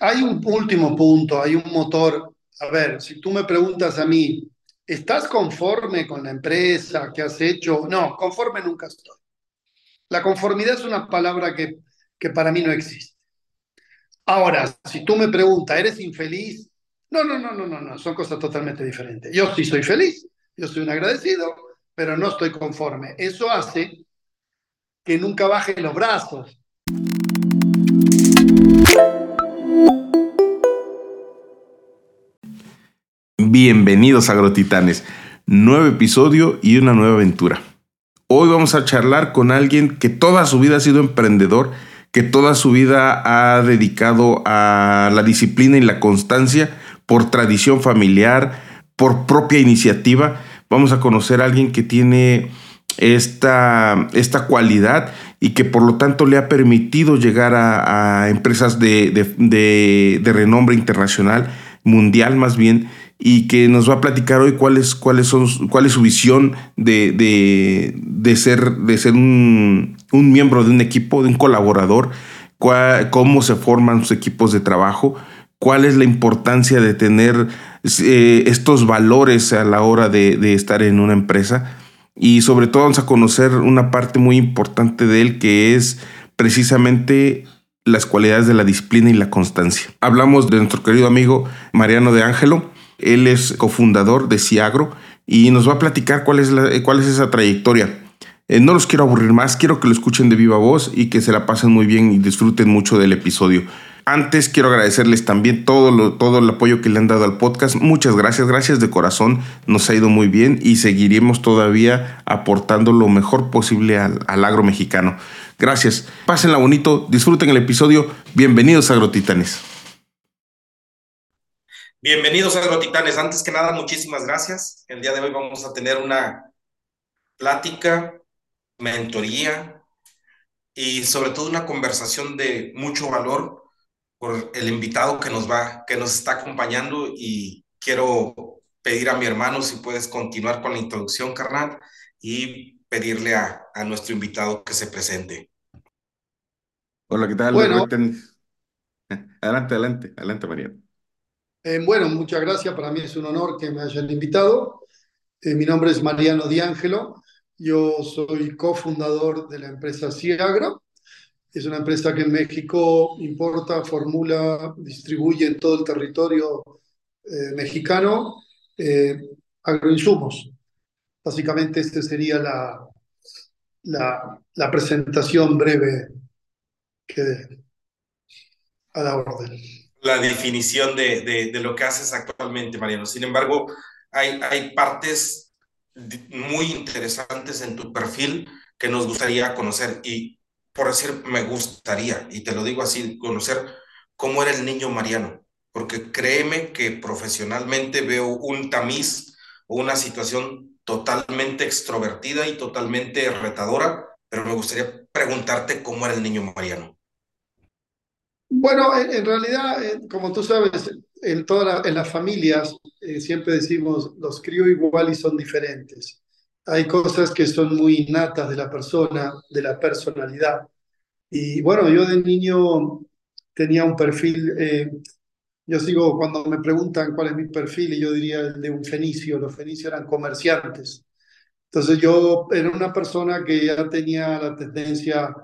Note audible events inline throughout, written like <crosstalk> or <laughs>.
hay un último punto, hay un motor. A ver, si tú me preguntas a mí, ¿estás conforme con la empresa que has hecho? No, conforme nunca estoy. La conformidad es una palabra que, que para mí no existe. Ahora, si tú me preguntas, ¿eres infeliz? No, no, no, no, no, no, son cosas totalmente diferentes. Yo sí soy feliz, yo soy un agradecido, pero no estoy conforme. Eso hace que nunca baje los brazos. Bienvenidos Agrotitanes, nuevo episodio y una nueva aventura. Hoy vamos a charlar con alguien que toda su vida ha sido emprendedor, que toda su vida ha dedicado a la disciplina y la constancia por tradición familiar, por propia iniciativa. Vamos a conocer a alguien que tiene esta, esta cualidad y que por lo tanto le ha permitido llegar a, empresas de, de renombre internacional, mundial más bien, y que nos va a platicar hoy cuál es, son, cuál es su visión de, de, ser, de ser un, un, miembro de un equipo, de un colaborador, cómo se forman sus equipos de trabajo, cuál es la importancia de tener eh, estos valores a la hora de, de estar en una empresa. Y sobre todo vamos a conocer una parte muy importante de él que es precisamente las cualidades de la disciplina y la constancia. Hablamos de nuestro querido amigo Mariano de Ángelo, él es cofundador de Ciagro y nos va a platicar cuál es, cuál es esa trayectoria. Eh, no los quiero aburrir más, quiero que lo escuchen de viva voz y que se la pasen muy bien y disfruten mucho del episodio. Antes quiero agradecerles también todo, todo el apoyo que le han dado al podcast. Muchas gracias, gracias de corazón. Nos ha ido muy bien y seguiremos todavía aportando lo mejor posible al, al agro mexicano. Gracias. Pásenla bonito, disfruten el episodio. Bienvenidos a Agrotitanes. Bienvenidos a Agrotitanes. Antes que nada, muchísimas gracias. El día de hoy vamos a tener una plática, mentoría y sobre todo una conversación de mucho valor por el invitado que nos va, que nos está acompañando y quiero pedir a mi hermano si puedes continuar con la introducción, carnal, y pedirle a, a nuestro invitado que se presente. Hola, ¿qué tal? Bueno. <laughs> Adelante, adelante, adelante, María. Eh, bueno, muchas gracias. Para mí es un honor que me hayan invitado. Eh, mi nombre es Mariano Diángelo. Yo soy cofundador de la empresa Ciagro. Es una empresa que en México importa, formula, distribuye en todo el territorio eh, mexicano agroinsumos. Básicamente, esta sería la, la, presentación breve que a la orden la definición de, de, lo que haces actualmente, Mariano. Sin embargo, hay, hay partes muy interesantes en tu perfil que nos gustaría conocer y por decir me gustaría, y te lo digo así, conocer cómo era el niño Mariano, porque créeme que profesionalmente veo un tamiz o una situación totalmente extrovertida y totalmente retadora, pero me gustaría preguntarte cómo era el niño Mariano. Bueno, en, realidad, eh, como tú sabes, en todas en las familias eh, siempre decimos los crío igual y son diferentes. Hay cosas que son muy innatas de la persona, de la personalidad. Y bueno, yo de niño tenía un perfil, eh, yo sigo cuando me preguntan cuál es mi perfil, y yo diría el de un fenicio, los fenicios eran comerciantes. Entonces yo era una persona que ya tenía la tendencia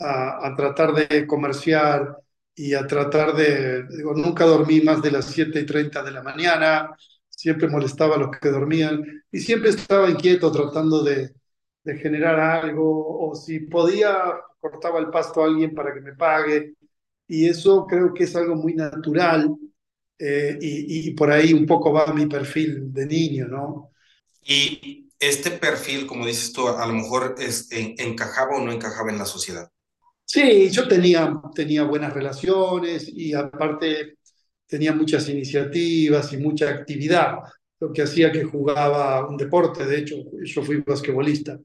a, tratar de comerciar, y a tratar de, digo, nunca dormí más de las 7 y 30 de la mañana, siempre molestaba a los que dormían y siempre estaba inquieto tratando de, de generar algo o si podía cortaba el pasto a alguien para que me pague y eso creo que es algo muy natural eh, y, y, por ahí un poco va mi perfil de niño, ¿no? Y este perfil, como dices tú, a lo mejor es, encajaba o no encajaba en la sociedad. Sí, yo tenía, tenía buenas relaciones y aparte tenía muchas iniciativas y mucha actividad, lo que hacía que jugaba un deporte. De hecho, yo fui basquetbolista.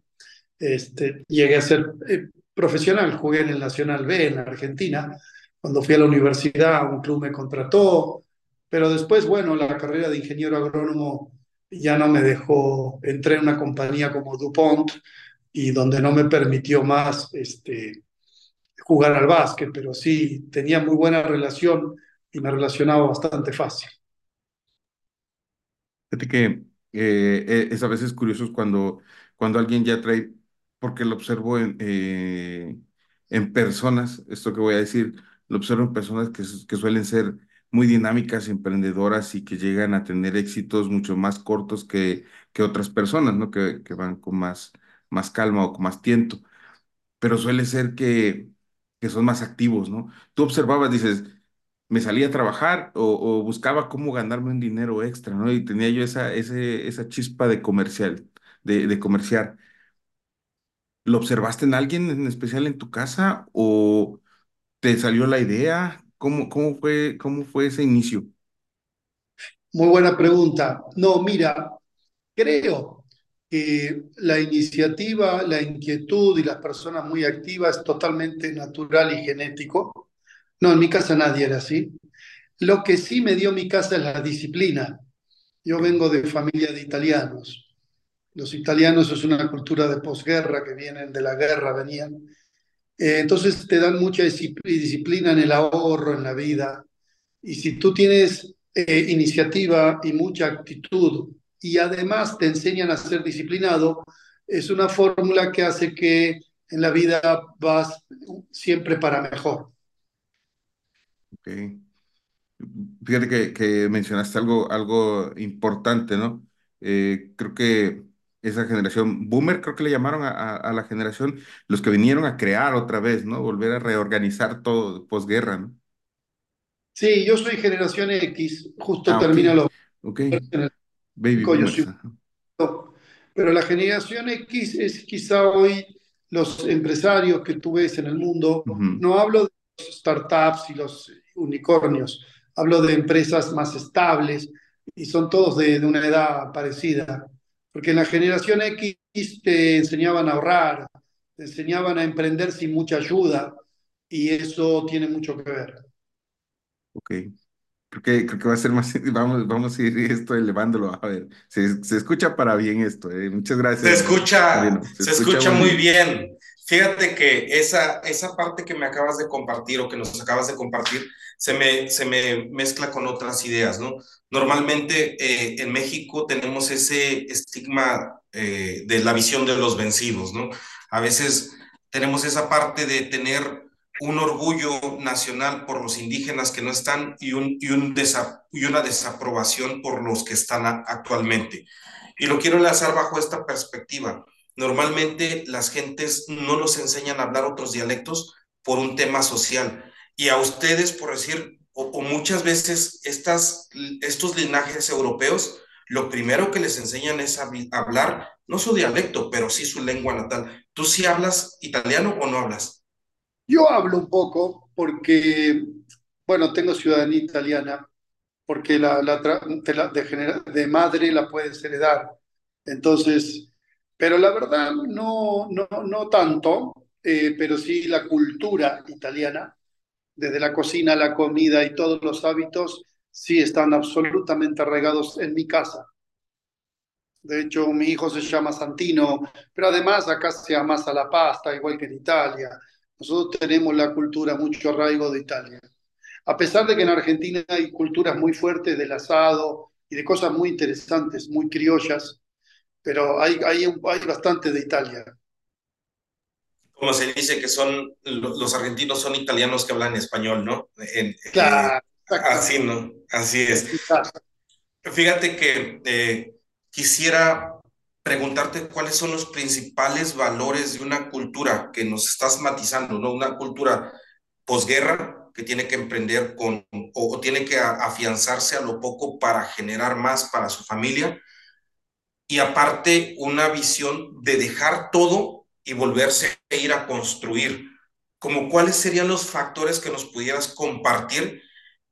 Este, llegué a ser eh, profesional, jugué en el Nacional B en Argentina. Cuando fui a la universidad, un club me contrató, pero después, bueno, la carrera de ingeniero agrónomo ya no me dejó. Entré en una compañía como DuPont y donde no me permitió más este, jugar al básquet, pero sí tenía muy buena relación y me relacionaba bastante fácil. Fíjate que eh, eh, es a veces curioso cuando, cuando alguien ya trae, porque lo observo en, eh, en personas, esto que voy a decir, lo observo en personas que, que suelen ser muy dinámicas, emprendedoras y que llegan a tener éxitos mucho más cortos que, que otras personas, ¿no? Que, que van con más, más calma o con más tiento. Pero suele ser que, que son más activos, ¿no? Tú observabas, dices, me salía a trabajar o, buscaba cómo ganarme un dinero extra, ¿no? Y tenía yo esa, esa chispa de comercial, de, de comerciar. ¿Lo observaste en alguien en especial en tu casa o te salió la idea? ¿Cómo, cómo fue, cómo fue ese inicio? Muy buena pregunta. No, mira, creo que la iniciativa, la inquietud y las personas muy activas es totalmente natural y genético. No, en mi casa nadie era así. Lo que sí me dio mi casa es la disciplina. Yo vengo de familia de italianos. Los italianos es una cultura de posguerra que vienen de la guerra, venían. Eh, entonces te dan mucha disciplina en el ahorro, en la vida. Y si tú tienes eh, iniciativa y mucha actitud y además te enseñan a ser disciplinado, es una fórmula que hace que en la vida vas siempre para mejor. Okay. Fíjate que, que mencionaste algo, algo importante, ¿no? Eh, creo que esa generación, boomer, creo que le llamaron a, a- a la generación, los que vinieron a crear otra vez, ¿no? Volver a reorganizar todo posguerra, ¿no? Sí, yo soy generación X, justo Ah, ok, termino los ok, en <laughs> el baby soy Pero la generación X es quizá hoy los empresarios que tú ves en el mundo. No hablo de los startups y los unicornios, hablo de empresas más estables y son todos de, de una edad parecida. Porque en la generación X te enseñaban a ahorrar, te enseñaban a emprender sin mucha ayuda y eso tiene mucho que ver. ok. Creo que, creo que va a ser más, <laughs> vamos, vamos a ir esto elevándolo. A ver, se, se escucha para bien esto. eh. Muchas Se gracias, escucha, Mariano. Se se escucha escucha muy bonito. bien. Fíjate que esa, esa parte que me acabas de compartir o que nos acabas de compartir se me, se me mezcla con otras ideas, ¿no? Normalmente eh, en México tenemos ese estigma eh, de la visión de los vencidos, ¿no? A veces tenemos esa parte de tener un orgullo nacional por los indígenas que no están y, un, y, un desa, y una desaprobación por los que están actualmente. Y lo quiero enlazar bajo esta perspectiva. Normalmente las gentes no nos enseñan a hablar otros dialectos por un tema social. Y a ustedes, por decir, o, o muchas veces estas, estos linajes europeos, lo primero que les enseñan es hablar, no su dialecto, pero sí su lengua natal. ¿Tú sí hablas italiano o no hablas? Yo hablo un poco porque, bueno, tengo ciudadanía italiana, porque la, la de, la, de, de, madre la puedes heredar. Entonces, pero la verdad no, no, no tanto, eh, pero sí la cultura italiana, desde la cocina, la comida y todos los hábitos, sí están absolutamente arraigados en mi casa. De hecho, mi hijo se llama Santino, pero además acá se amasa la pasta, igual que en Italia. Nosotros tenemos la cultura mucho arraigo de Italia. A pesar de que en Argentina hay culturas muy fuertes del asado y de cosas muy interesantes, muy criollas, pero hay bastante de Italia. Como se dice que son los argentinos son italianos que hablan español, ¿no? En, claro, eh, así, ¿no? Así es. Fíjate que eh, quisiera preguntarte cuáles son los principales valores de una cultura que nos estás matizando, ¿no? Una cultura posguerra que tiene que emprender con o, o tiene que afianzarse a lo poco para generar más para su familia y aparte una visión de dejar todo y volverse a ir a construir. Como cuáles serían los factores que nos pudieras compartir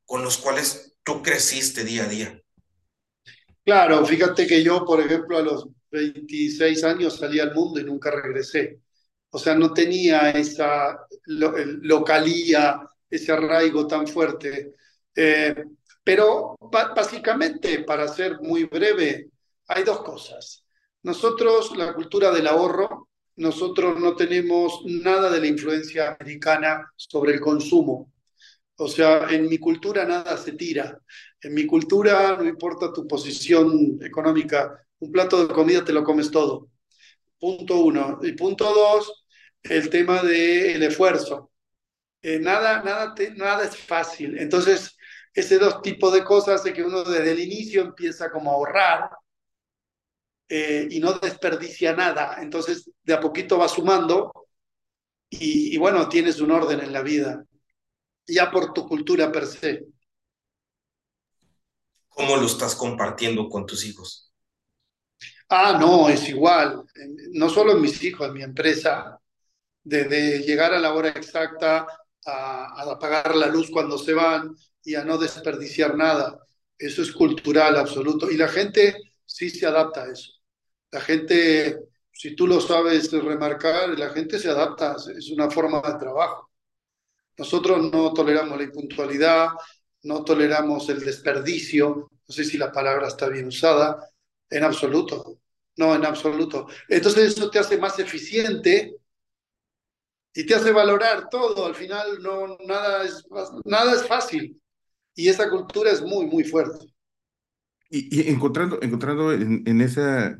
con los cuales tú creciste día a día. Claro, fíjate que yo, por ejemplo, a los 26 años salí al mundo y nunca regresé. O sea, no tenía esa lo, localía, ese arraigo tan fuerte. Eh, pero básicamente, para ser muy breve, hay dos cosas. Nosotros, la cultura del ahorro, nosotros no tenemos nada de la influencia americana sobre el consumo. O sea, en mi cultura nada se tira. En mi cultura, no importa tu posición económica, un plato de comida te lo comes todo. Punto uno. Y punto dos, el tema del esfuerzo. Eh, nada, nada, nada es fácil. Entonces, ese dos tipos de cosas hace que uno desde el inicio empieza como a ahorrar eh, y no desperdicia nada. Entonces, de a poquito va sumando y, y bueno, tienes un orden en la vida ya por tu cultura per se. ¿Cómo lo estás compartiendo con tus hijos? Ah, no, es igual. No solo en mis hijos, en mi empresa, desde llegar a la hora exacta, a, a apagar la luz cuando se van y a no desperdiciar nada. Eso es cultural absoluto. Y la gente sí se adapta a eso. La gente, si tú lo sabes remarcar, la gente se adapta, es una forma de trabajo. Nosotros no toleramos la impuntualidad, no toleramos el desperdicio, no sé si la palabra está bien usada, en absoluto, no, en absoluto. Entonces eso te hace más eficiente y te hace valorar todo, al final no, nada, es, nada es fácil y esa cultura es muy, muy fuerte. Y, encontrando, encontrando en, en esa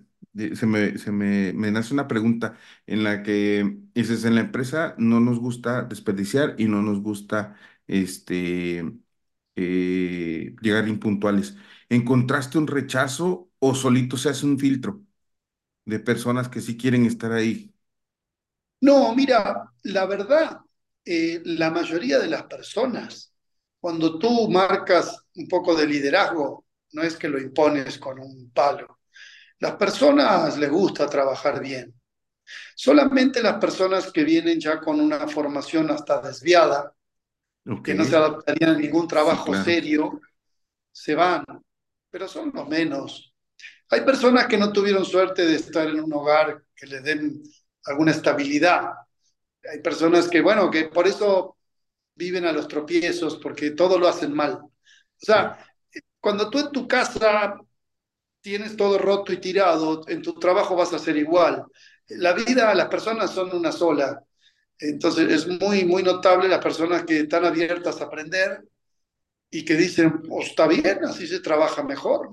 se me, se me, me, nace una pregunta en la que dices, en la empresa no nos gusta desperdiciar y no nos gusta este, eh, llegar impuntuales. ¿Encontraste un rechazo o solito se hace un filtro de personas que sí quieren estar ahí? No, mira, la verdad, eh, la mayoría de las personas, cuando tú marcas un poco de liderazgo, no es que lo impones con un palo las personas les gusta trabajar bien. Solamente las personas que vienen ya con una formación hasta desviada, que no se adaptarían a ningún trabajo serio, se van, pero son los menos. Hay personas que no tuvieron suerte de estar en un hogar que les den alguna estabilidad. Hay personas que, bueno, que por eso viven a los tropiezos, porque todo lo hacen mal. O sea, cuando tú en tu casa tienes todo roto y tirado, en tu trabajo vas a ser igual. La vida, las personas son una sola. Entonces es muy, muy notable las personas que están abiertas a aprender y que dicen, oh, está bien, así se trabaja mejor.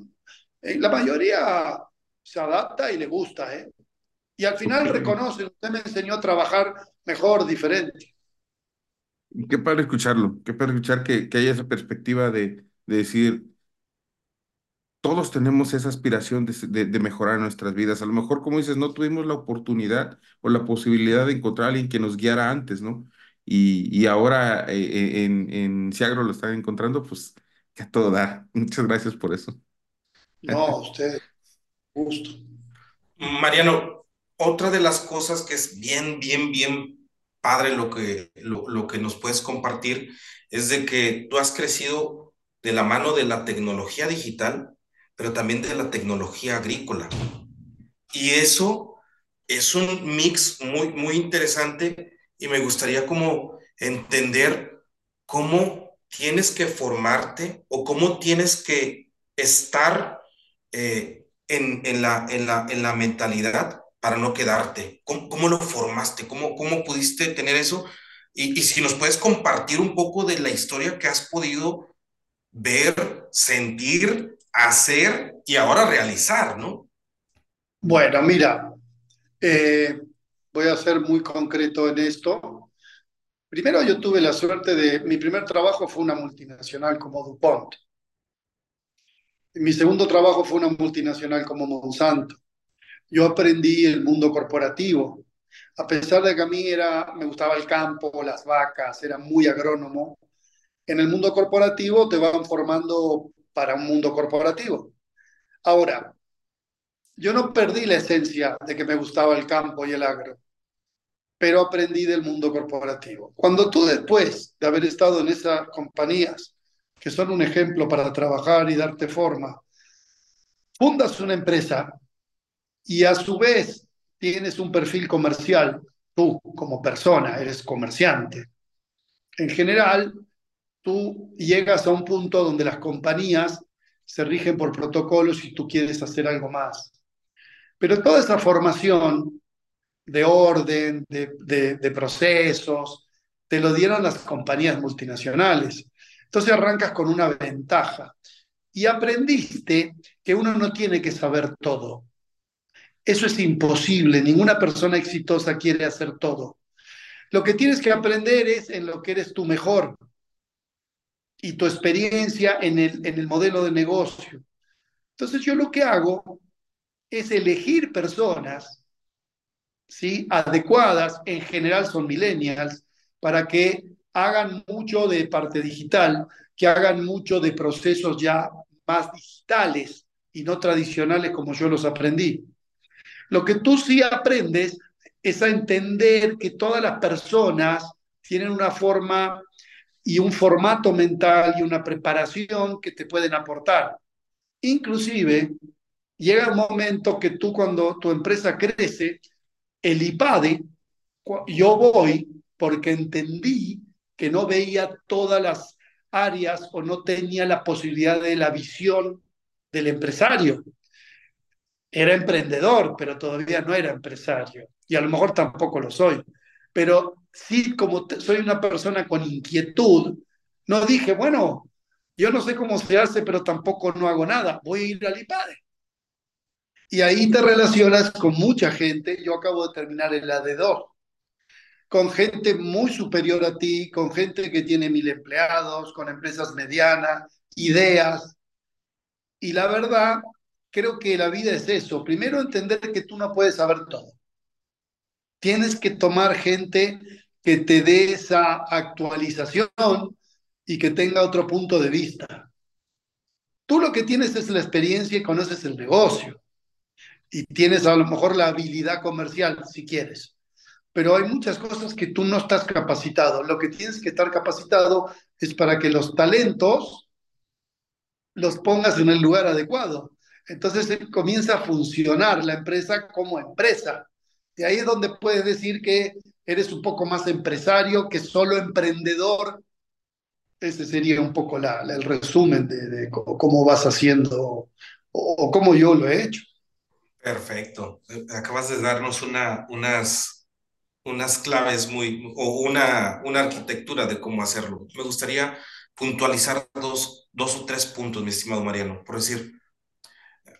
Eh, la mayoría se adapta y le gusta, ¿eh? Y al final reconoce, usted me enseñó a trabajar mejor, diferente. Qué padre escucharlo, qué padre escuchar que, que haya esa perspectiva de, de decir, todos tenemos esa aspiración de, mejorar nuestras vidas. A lo mejor, como dices, no tuvimos la oportunidad o la posibilidad de encontrar a alguien que nos guiara antes, ¿no? Y, ahora eh, en, en Ciagro lo están encontrando, pues que a todo dar. <laughs> Muchas gracias por eso. No, usted, gusto. Mariano, otra de las cosas que es bien, bien, bien padre lo que, lo, lo que nos puedes compartir es de que tú has crecido de la mano de la tecnología digital pero también de la tecnología agrícola. Y eso es un mix muy, muy interesante y me gustaría como entender cómo tienes que formarte o cómo tienes que estar eh, en, en, la, en, la, en la mentalidad para no quedarte. ¿Cómo, cómo lo formaste? ¿Cómo, ¿Cómo pudiste tener eso? Y, y si nos puedes compartir un poco de la historia que has podido ver, sentir hacer y ahora realizar, ¿no? Bueno, mira, eh, voy a ser muy concreto en esto. Primero yo tuve la suerte de, mi primer trabajo fue una multinacional como DuPont. Mi segundo trabajo fue una multinacional como Monsanto. Yo aprendí el mundo corporativo. A pesar de que a mí era, me gustaba el campo, las vacas, era muy agrónomo, en el mundo corporativo te van formando para un mundo corporativo. Ahora, yo no perdí la esencia de que me gustaba el campo y el agro, pero aprendí del mundo corporativo. Cuando tú después de haber estado en esas compañías, que son un ejemplo para trabajar y darte forma, fundas una empresa y a su vez tienes un perfil comercial, tú como persona eres comerciante. En general, tú llegas a un punto donde las compañías se rigen por protocolos y tú quieres hacer algo más. Pero toda esa formación de orden, de, procesos, te lo dieron las compañías multinacionales. Entonces arrancas con una ventaja y aprendiste que uno no tiene que saber todo. Eso es imposible, ninguna persona exitosa quiere hacer todo. Lo que tienes que aprender es en lo que eres tú mejor y tu experiencia en el, en el modelo de negocio. Entonces yo lo que hago es elegir personas ¿sí? adecuadas, en general son millennials, para que hagan mucho de parte digital, que hagan mucho de procesos ya más digitales y no tradicionales como yo los aprendí. Lo que tú sí aprendes es a entender que todas las personas tienen una forma y un formato mental y una preparación que te pueden aportar. Inclusive, llega un momento que tú cuando tu empresa crece, el IPADE, yo voy porque entendí que no veía todas las áreas o no tenía la posibilidad de la visión del empresario. Era emprendedor, pero todavía no era empresario. Y a lo mejor tampoco lo soy. Pero sí, como soy una persona con inquietud, no dije, bueno, yo no sé cómo se hace, pero tampoco no hago nada. Voy a ir al IPADE. Y ahí te relacionas con mucha gente. Yo acabo de terminar el AD2 con gente muy superior a ti, con gente que tiene mil empleados, con empresas medianas, ideas. Y la verdad, creo que la vida es eso. Primero, entender que tú no puedes saber todo. Tienes que tomar gente que te dé esa actualización y que tenga otro punto de vista. Tú lo que tienes es la experiencia y conoces el negocio. Y tienes a lo mejor la habilidad comercial, si quieres pero hay muchas cosas que tú no estás capacitado. Lo que tienes que estar capacitado es para que los talentos los pongas en el lugar adecuado. Entonces comienza a funcionar la empresa como empresa. Y ahí es donde puedes decir que eres un poco más empresario que solo emprendedor. Ese sería un poco la, el resumen de, cómo vas haciendo o, o, cómo yo lo he hecho. Perfecto. Acabas de darnos una, unas unas claves muy, o una, una arquitectura de cómo hacerlo. Me gustaría puntualizar dos, dos o tres puntos, mi estimado Mariano. Por decir,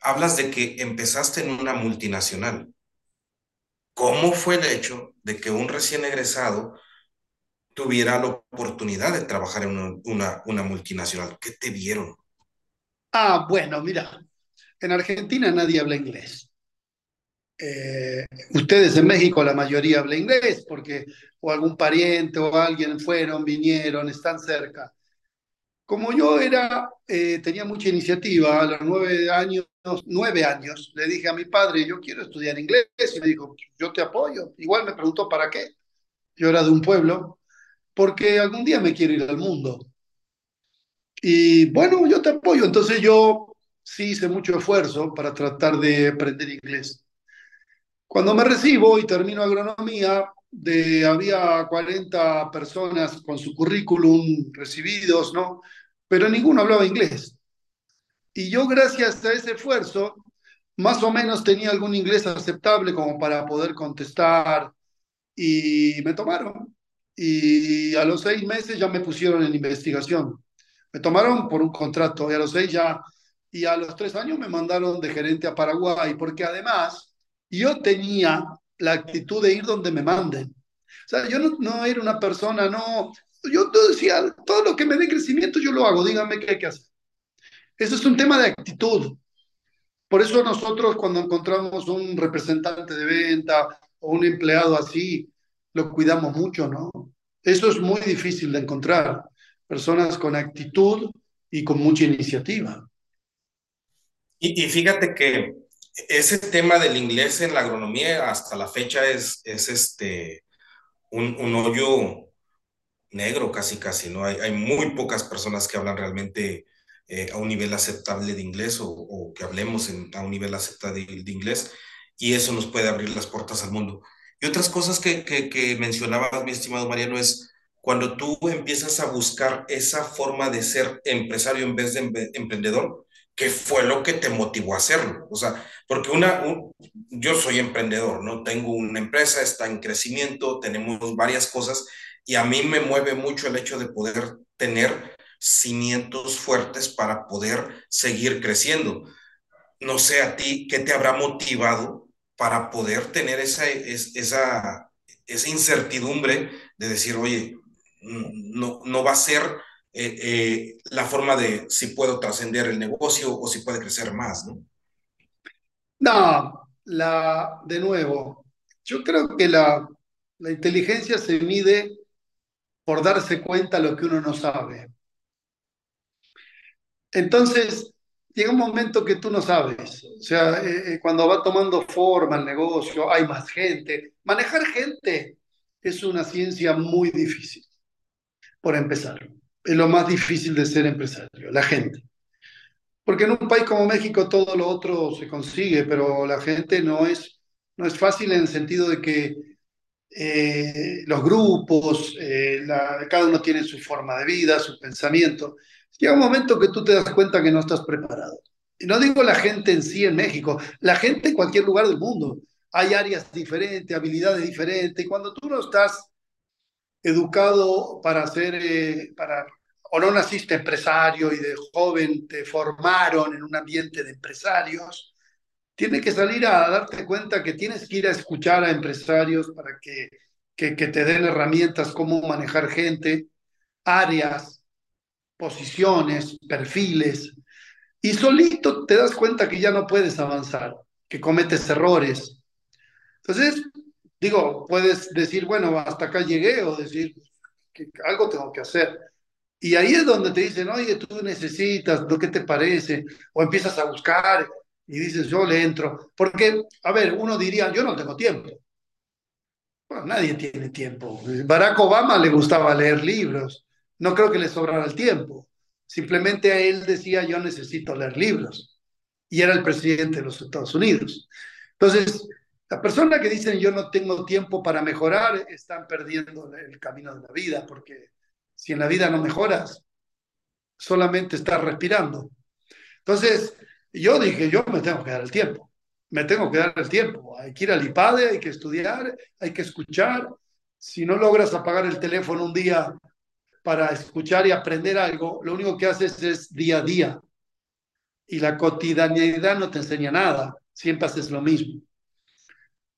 hablas de que empezaste en una multinacional. ¿Cómo fue el hecho de que un recién egresado tuviera la oportunidad de trabajar en una, multinacional? ¿Qué te vieron? Ah, bueno, mira, en Argentina nadie habla inglés. Eh, ustedes en México la mayoría habla inglés porque o algún pariente o alguien fueron, vinieron, están cerca. Como yo era, eh, tenía mucha iniciativa, a los nueve años, nueve años, le dije a mi padre, yo quiero estudiar inglés, y me dijo, yo te apoyo. Igual me preguntó para qué. Yo era de un pueblo, porque algún día me quiero ir al mundo. Y bueno, yo te apoyo. Entonces yo sí hice mucho esfuerzo para tratar de aprender inglés. Cuando me recibo y termino agronomía, de, había 40 personas con su currículum recibidos, ¿no? Pero ninguno hablaba inglés. Y yo, gracias a ese esfuerzo, más o menos tenía algún inglés aceptable como para poder contestar y me tomaron. Y a los seis meses ya me pusieron en investigación. Me tomaron por un contrato y a los seis ya, y a los tres años me mandaron de gerente a Paraguay, porque además yo tenía la actitud de ir donde me manden. O sea, yo no, era una persona, no, yo decía, todo lo que me dé crecimiento yo lo hago, díganme qué hay que hacer. Eso es un tema de actitud. Por eso nosotros cuando encontramos un representante de venta o un empleado así, lo cuidamos mucho, ¿no? Eso es muy difícil de encontrar. Personas con actitud y con mucha iniciativa. Y, y fíjate que ese tema del inglés en la agronomía hasta la fecha es, es este, un, un hoyo negro casi casi, ¿no? Hay, hay, muy pocas personas que hablan realmente eh, a un nivel aceptable de inglés o, que hablemos a un nivel aceptable de, inglés y eso nos puede abrir las puertas al mundo. Y otras cosas que, que, mencionabas, mi estimado Mariano, es cuando tú empiezas a buscar esa forma de ser empresario en vez de emprendedor, ¿qué fue lo que te motivó a hacerlo? O sea, porque una, un, yo soy emprendedor, ¿no? Tengo una empresa, está en crecimiento, tenemos varias cosas y a mí me mueve mucho el hecho de poder tener cimientos fuertes para poder seguir creciendo. No sé a ti, ¿qué te habrá motivado para poder tener esa, esa, esa incertidumbre de decir, oye, no, no va a ser eh, eh, la forma de si puedo trascender el negocio o si puede crecer más, ¿no? No, la, de nuevo, yo creo que la, la inteligencia se mide por darse cuenta lo que uno no sabe. Entonces, llega un momento que tú no sabes. O sea, eh, eh, cuando va tomando forma el negocio, hay más gente. Manejar gente es una ciencia muy difícil, por empezar. Es lo más difícil de ser empresario, la gente. Porque en un país como México todo lo otro se consigue, pero la gente no es, no es fácil en el sentido de que eh, los grupos, cada uno tiene su forma de vida, su pensamiento. Llega un momento que tú te das cuenta que no estás preparado. Y no digo la gente en sí en México, la gente en cualquier lugar del mundo. Hay áreas diferentes, habilidades diferentes. Y cuando tú no estás educado para ser, eh, para, o no naciste empresario y de joven te formaron en un ambiente de empresarios, tienes que salir a darte cuenta que tienes que ir a escuchar a empresarios para que, que, que te den herramientas, cómo manejar gente, áreas, posiciones, perfiles, y solito te das cuenta que ya no puedes avanzar, que cometes errores. Entonces, digo, puedes decir, bueno, hasta acá llegué, o decir que algo tengo que hacer. Y ahí es donde te dicen, oye, tú necesitas, ¿lo que te parece? O empiezas a buscar y dices, yo le entro. Porque, a ver, uno diría, yo no tengo tiempo. Bueno, nadie tiene tiempo. Barack Obama le gustaba leer libros no creo que le sobrara el tiempo. Simplemente a él decía, yo necesito leer libros. Y era el presidente de los Estados Unidos. Entonces, la persona que dicen yo no tengo tiempo para mejorar, están perdiendo el camino de la vida, porque si en la vida no mejoras, solamente estás respirando. Entonces, yo dije, yo me tengo que dar el tiempo, me tengo que dar el tiempo. Hay que ir al IPADE, hay que estudiar, hay que escuchar. Si no logras apagar el teléfono un día para escuchar y aprender algo, lo único que haces es día a día. Y la cotidianidad no te enseña nada, siempre haces lo mismo.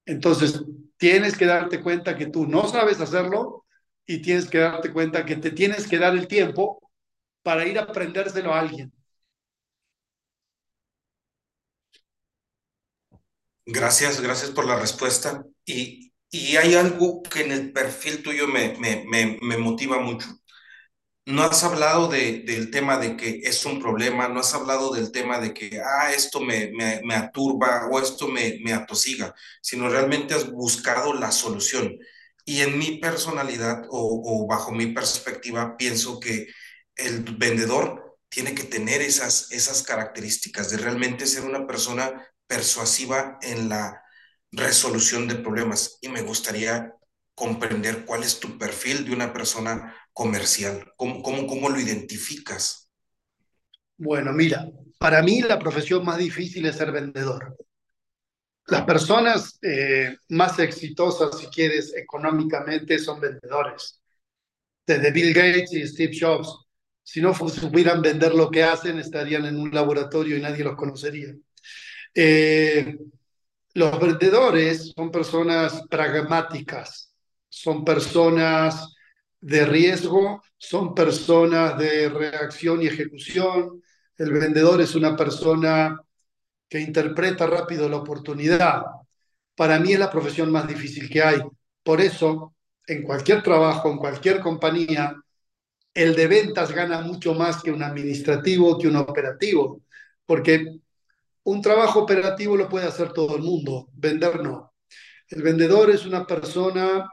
Entonces, tienes que darte cuenta que tú no sabes hacerlo y tienes que darte cuenta que te tienes que dar el tiempo para ir a aprendérselo a alguien. Gracias, gracias por la respuesta. Y, y hay algo que en el perfil tuyo me, me, me, me motiva mucho no has hablado de, del tema de que es un problema, no has hablado del tema de que, ah, esto me, me, me aturba o esto me, me atosiga, sino realmente has buscado la solución. Y en mi personalidad o, o bajo mi perspectiva, pienso que el vendedor tiene que tener esas, esas características de realmente ser una persona persuasiva en la resolución de problemas. Y me gustaría comprender cuál es tu perfil de una persona comercial? ¿Cómo, cómo, lo identificas? Bueno, mira, para mí la profesión más difícil es ser vendedor. Las personas eh, más exitosas, si quieres, económicamente, son vendedores. Desde Bill Gates y Steve Jobs. Si no supieran vender lo que hacen, estarían en un laboratorio y nadie los conocería. Eh, los vendedores son personas pragmáticas, son personas de riesgo son personas de reacción y ejecución. El vendedor es una persona que interpreta rápido la oportunidad. Para mí es la profesión más difícil que hay. Por eso, en cualquier trabajo, en cualquier compañía, el de ventas gana mucho más que un administrativo, que un operativo, porque un trabajo operativo lo puede hacer todo el mundo, vender no. El vendedor es una persona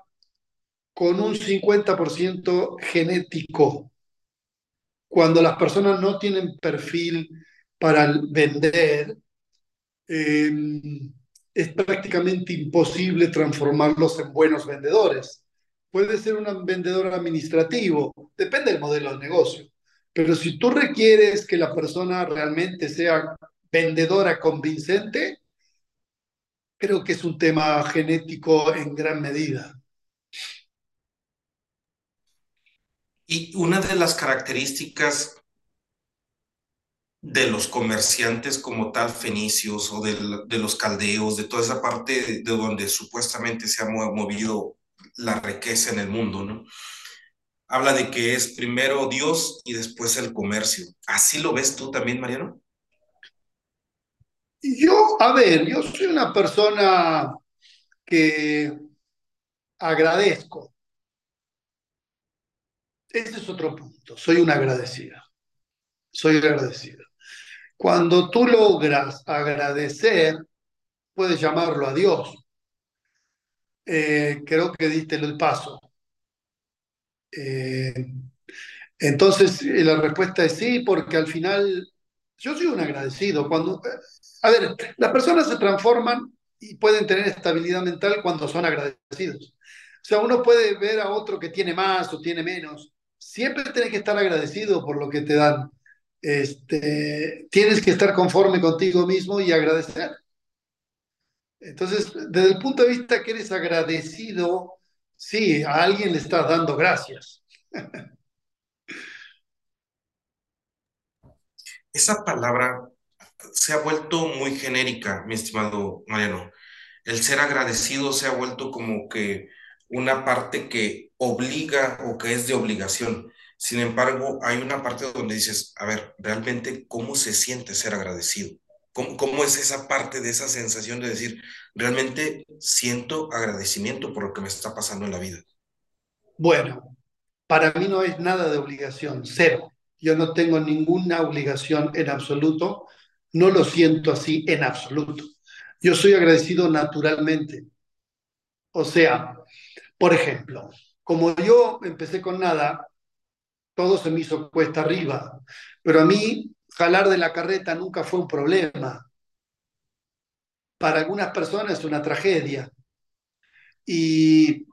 con un 50% genético. Cuando las personas no tienen perfil para vender, em, es prácticamente imposible transformarlos en buenos vendedores. Puede ser un vendedor administrativo, depende del modelo de negocio. Pero si tú requieres que la persona realmente sea vendedora convincente, creo que es un tema genético en gran medida. Y una de las características de los comerciantes como tal, fenicios o de, los caldeos, de toda esa parte de, de, donde supuestamente se ha movido la riqueza en el mundo, ¿no? Habla de que es primero Dios y después el comercio. ¿Así lo ves tú también, Mariano? Yo, a ver, yo soy una persona que agradezco. Ese es otro punto. Soy un agradecido. Soy agradecido. Cuando tú logras agradecer, puedes llamarlo a Dios. Eh, creo que diste el paso. Eh, entonces, la respuesta es sí, porque al final yo soy un agradecido. Cuando, a ver, las personas se transforman y pueden tener estabilidad mental cuando son agradecidos. O sea, uno puede ver a otro que tiene más o tiene menos. Siempre tienes que estar agradecido por lo que te dan. Este, tienes que estar conforme contigo mismo y agradecer. Entonces, desde el punto de vista que eres agradecido, sí, a alguien le estás dando gracias. <laughs> Esa palabra se ha vuelto muy genérica, mi estimado Mariano. El ser agradecido se ha vuelto como que una parte que obliga o que es de obligación. Sin embargo, hay una parte donde dices, a ver, realmente, ¿cómo se siente ser agradecido? ¿Cómo, ¿Cómo, es esa parte de esa sensación de decir, realmente siento agradecimiento por lo que me está pasando en la vida? Bueno, para mí no es nada de obligación, cero. Yo no tengo ninguna obligación en absoluto, no lo siento así en absoluto. Yo soy agradecido naturalmente. O sea, por ejemplo, como yo empecé con nada, todo se me hizo cuesta arriba, pero a mí jalar de la carreta nunca fue un problema. Para algunas personas es una tragedia. Y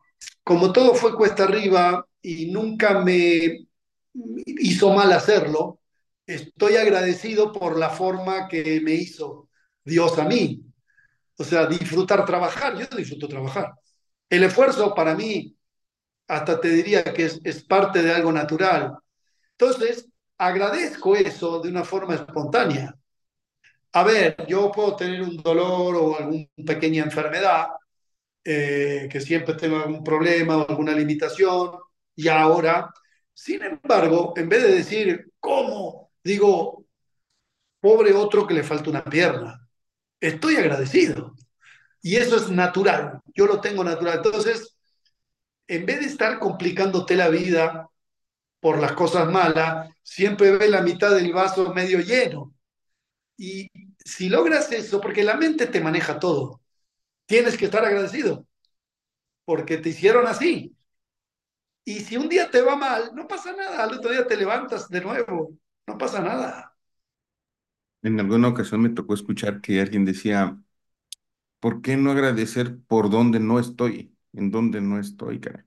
como todo fue cuesta arriba y nunca me hizo mal hacerlo, estoy agradecido por la forma que me hizo Dios a mí. O sea, disfrutar trabajar, yo disfruto trabajar. El esfuerzo para mí, hasta te diría que es, parte de algo natural. Entonces, agradezco eso de una forma espontánea. A ver, yo puedo tener un dolor o alguna pequeña enfermedad, eh, que siempre tengo algún problema o alguna limitación, y ahora, sin embargo, en vez de decir, ¿cómo? Digo, pobre otro que le falta una pierna. Estoy agradecido. Y eso es natural, yo lo tengo natural. Entonces, en vez de estar complicándote la vida por las cosas malas, siempre ve la mitad del vaso medio lleno. Y si logras eso, porque la mente te maneja todo, tienes que estar agradecido, porque te hicieron así. Y si un día te va mal, no pasa nada, al otro día te levantas de nuevo, no pasa nada. En alguna ocasión me tocó escuchar que alguien decía, ¿por qué no agradecer por donde no estoy? En donde no estoy, cara.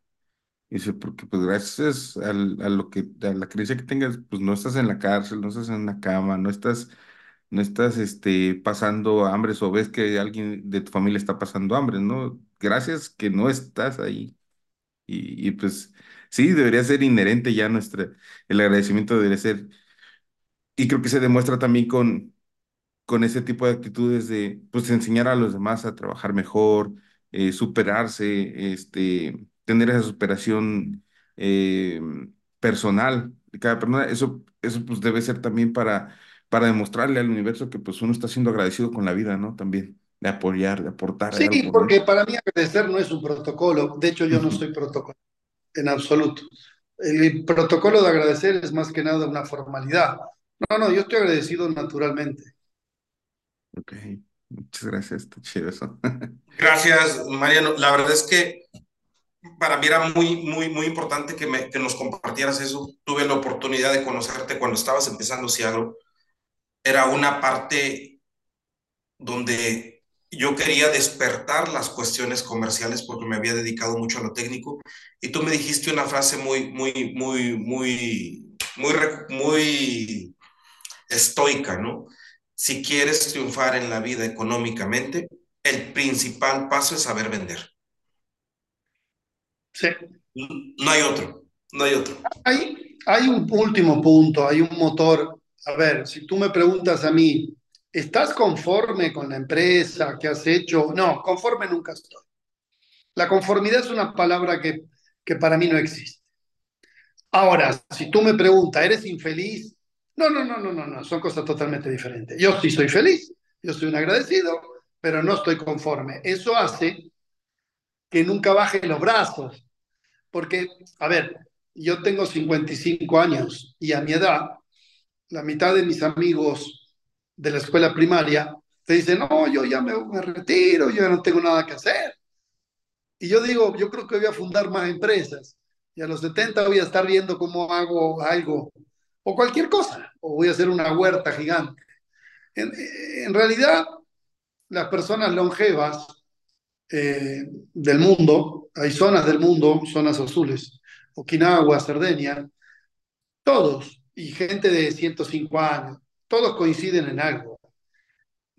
Dice, porque pues gracias a lo que, a la creencia que tengas, pues no estás en la cárcel, no estás en la cama, no estás, no estás este, pasando hambre o ves que alguien de tu familia está pasando hambre, ¿no? Gracias que no estás ahí. Y, y pues sí, debería ser inherente ya nuestra, el agradecimiento debería ser, y creo que se demuestra también con, con ese tipo de actitudes de, pues enseñar a los demás a trabajar mejor, eh, superarse, este tener esa superación eh, personal de cada persona, eso, eso pues debe ser también para, para demostrarle al universo que pues uno está siendo agradecido con la vida, ¿no? También, de apoyar, de aportar. Sí, porque para mí agradecer no es un protocolo, de hecho yo no soy protocolo, en absoluto. El protocolo de agradecer es más que nada una formalidad. No, no, yo estoy agradecido naturalmente. Ok, muchas gracias, está chido eso. <laughs> Gracias, Mariano. La verdad es que para mí era muy, muy, muy importante que, me, que nos compartieras eso. Tuve la oportunidad de conocerte cuando estabas empezando Ciagro. Era una parte donde yo quería despertar las cuestiones comerciales porque me había dedicado mucho a lo técnico y tú me dijiste una frase muy, muy, muy, muy, muy, muy estoica, ¿no? Si quieres triunfar en la vida económicamente, el principal paso es saber vender. Sí. No hay otro. No hay otro. Hay, hay un último punto, hay un motor. A ver, si tú me preguntas a mí, ¿estás conforme con la empresa que has hecho? No, conforme nunca estoy. La conformidad es una palabra que, que para mí no existe. Ahora, si tú me preguntas, ¿eres infeliz? No, no, no, no, no, no, son cosas totalmente diferentes. Yo sí soy feliz, yo soy un agradecido, pero no estoy conforme. Eso hace que nunca baje los brazos. Porque, a ver, yo tengo 55 años y a mi edad, la mitad de mis amigos de la escuela primaria te dicen, no, yo ya me, me retiro, yo ya no tengo nada que hacer. Y yo digo, yo creo que voy a fundar más empresas. Y a los 70 voy a estar viendo cómo hago algo, o cualquier cosa, o voy a hacer una huerta gigante. En, realidad, las personas longevas eh, del mundo, hay zonas del mundo, zonas azules, Okinawa, Cerdeña, todos, y gente de 105 años, todos coinciden en algo.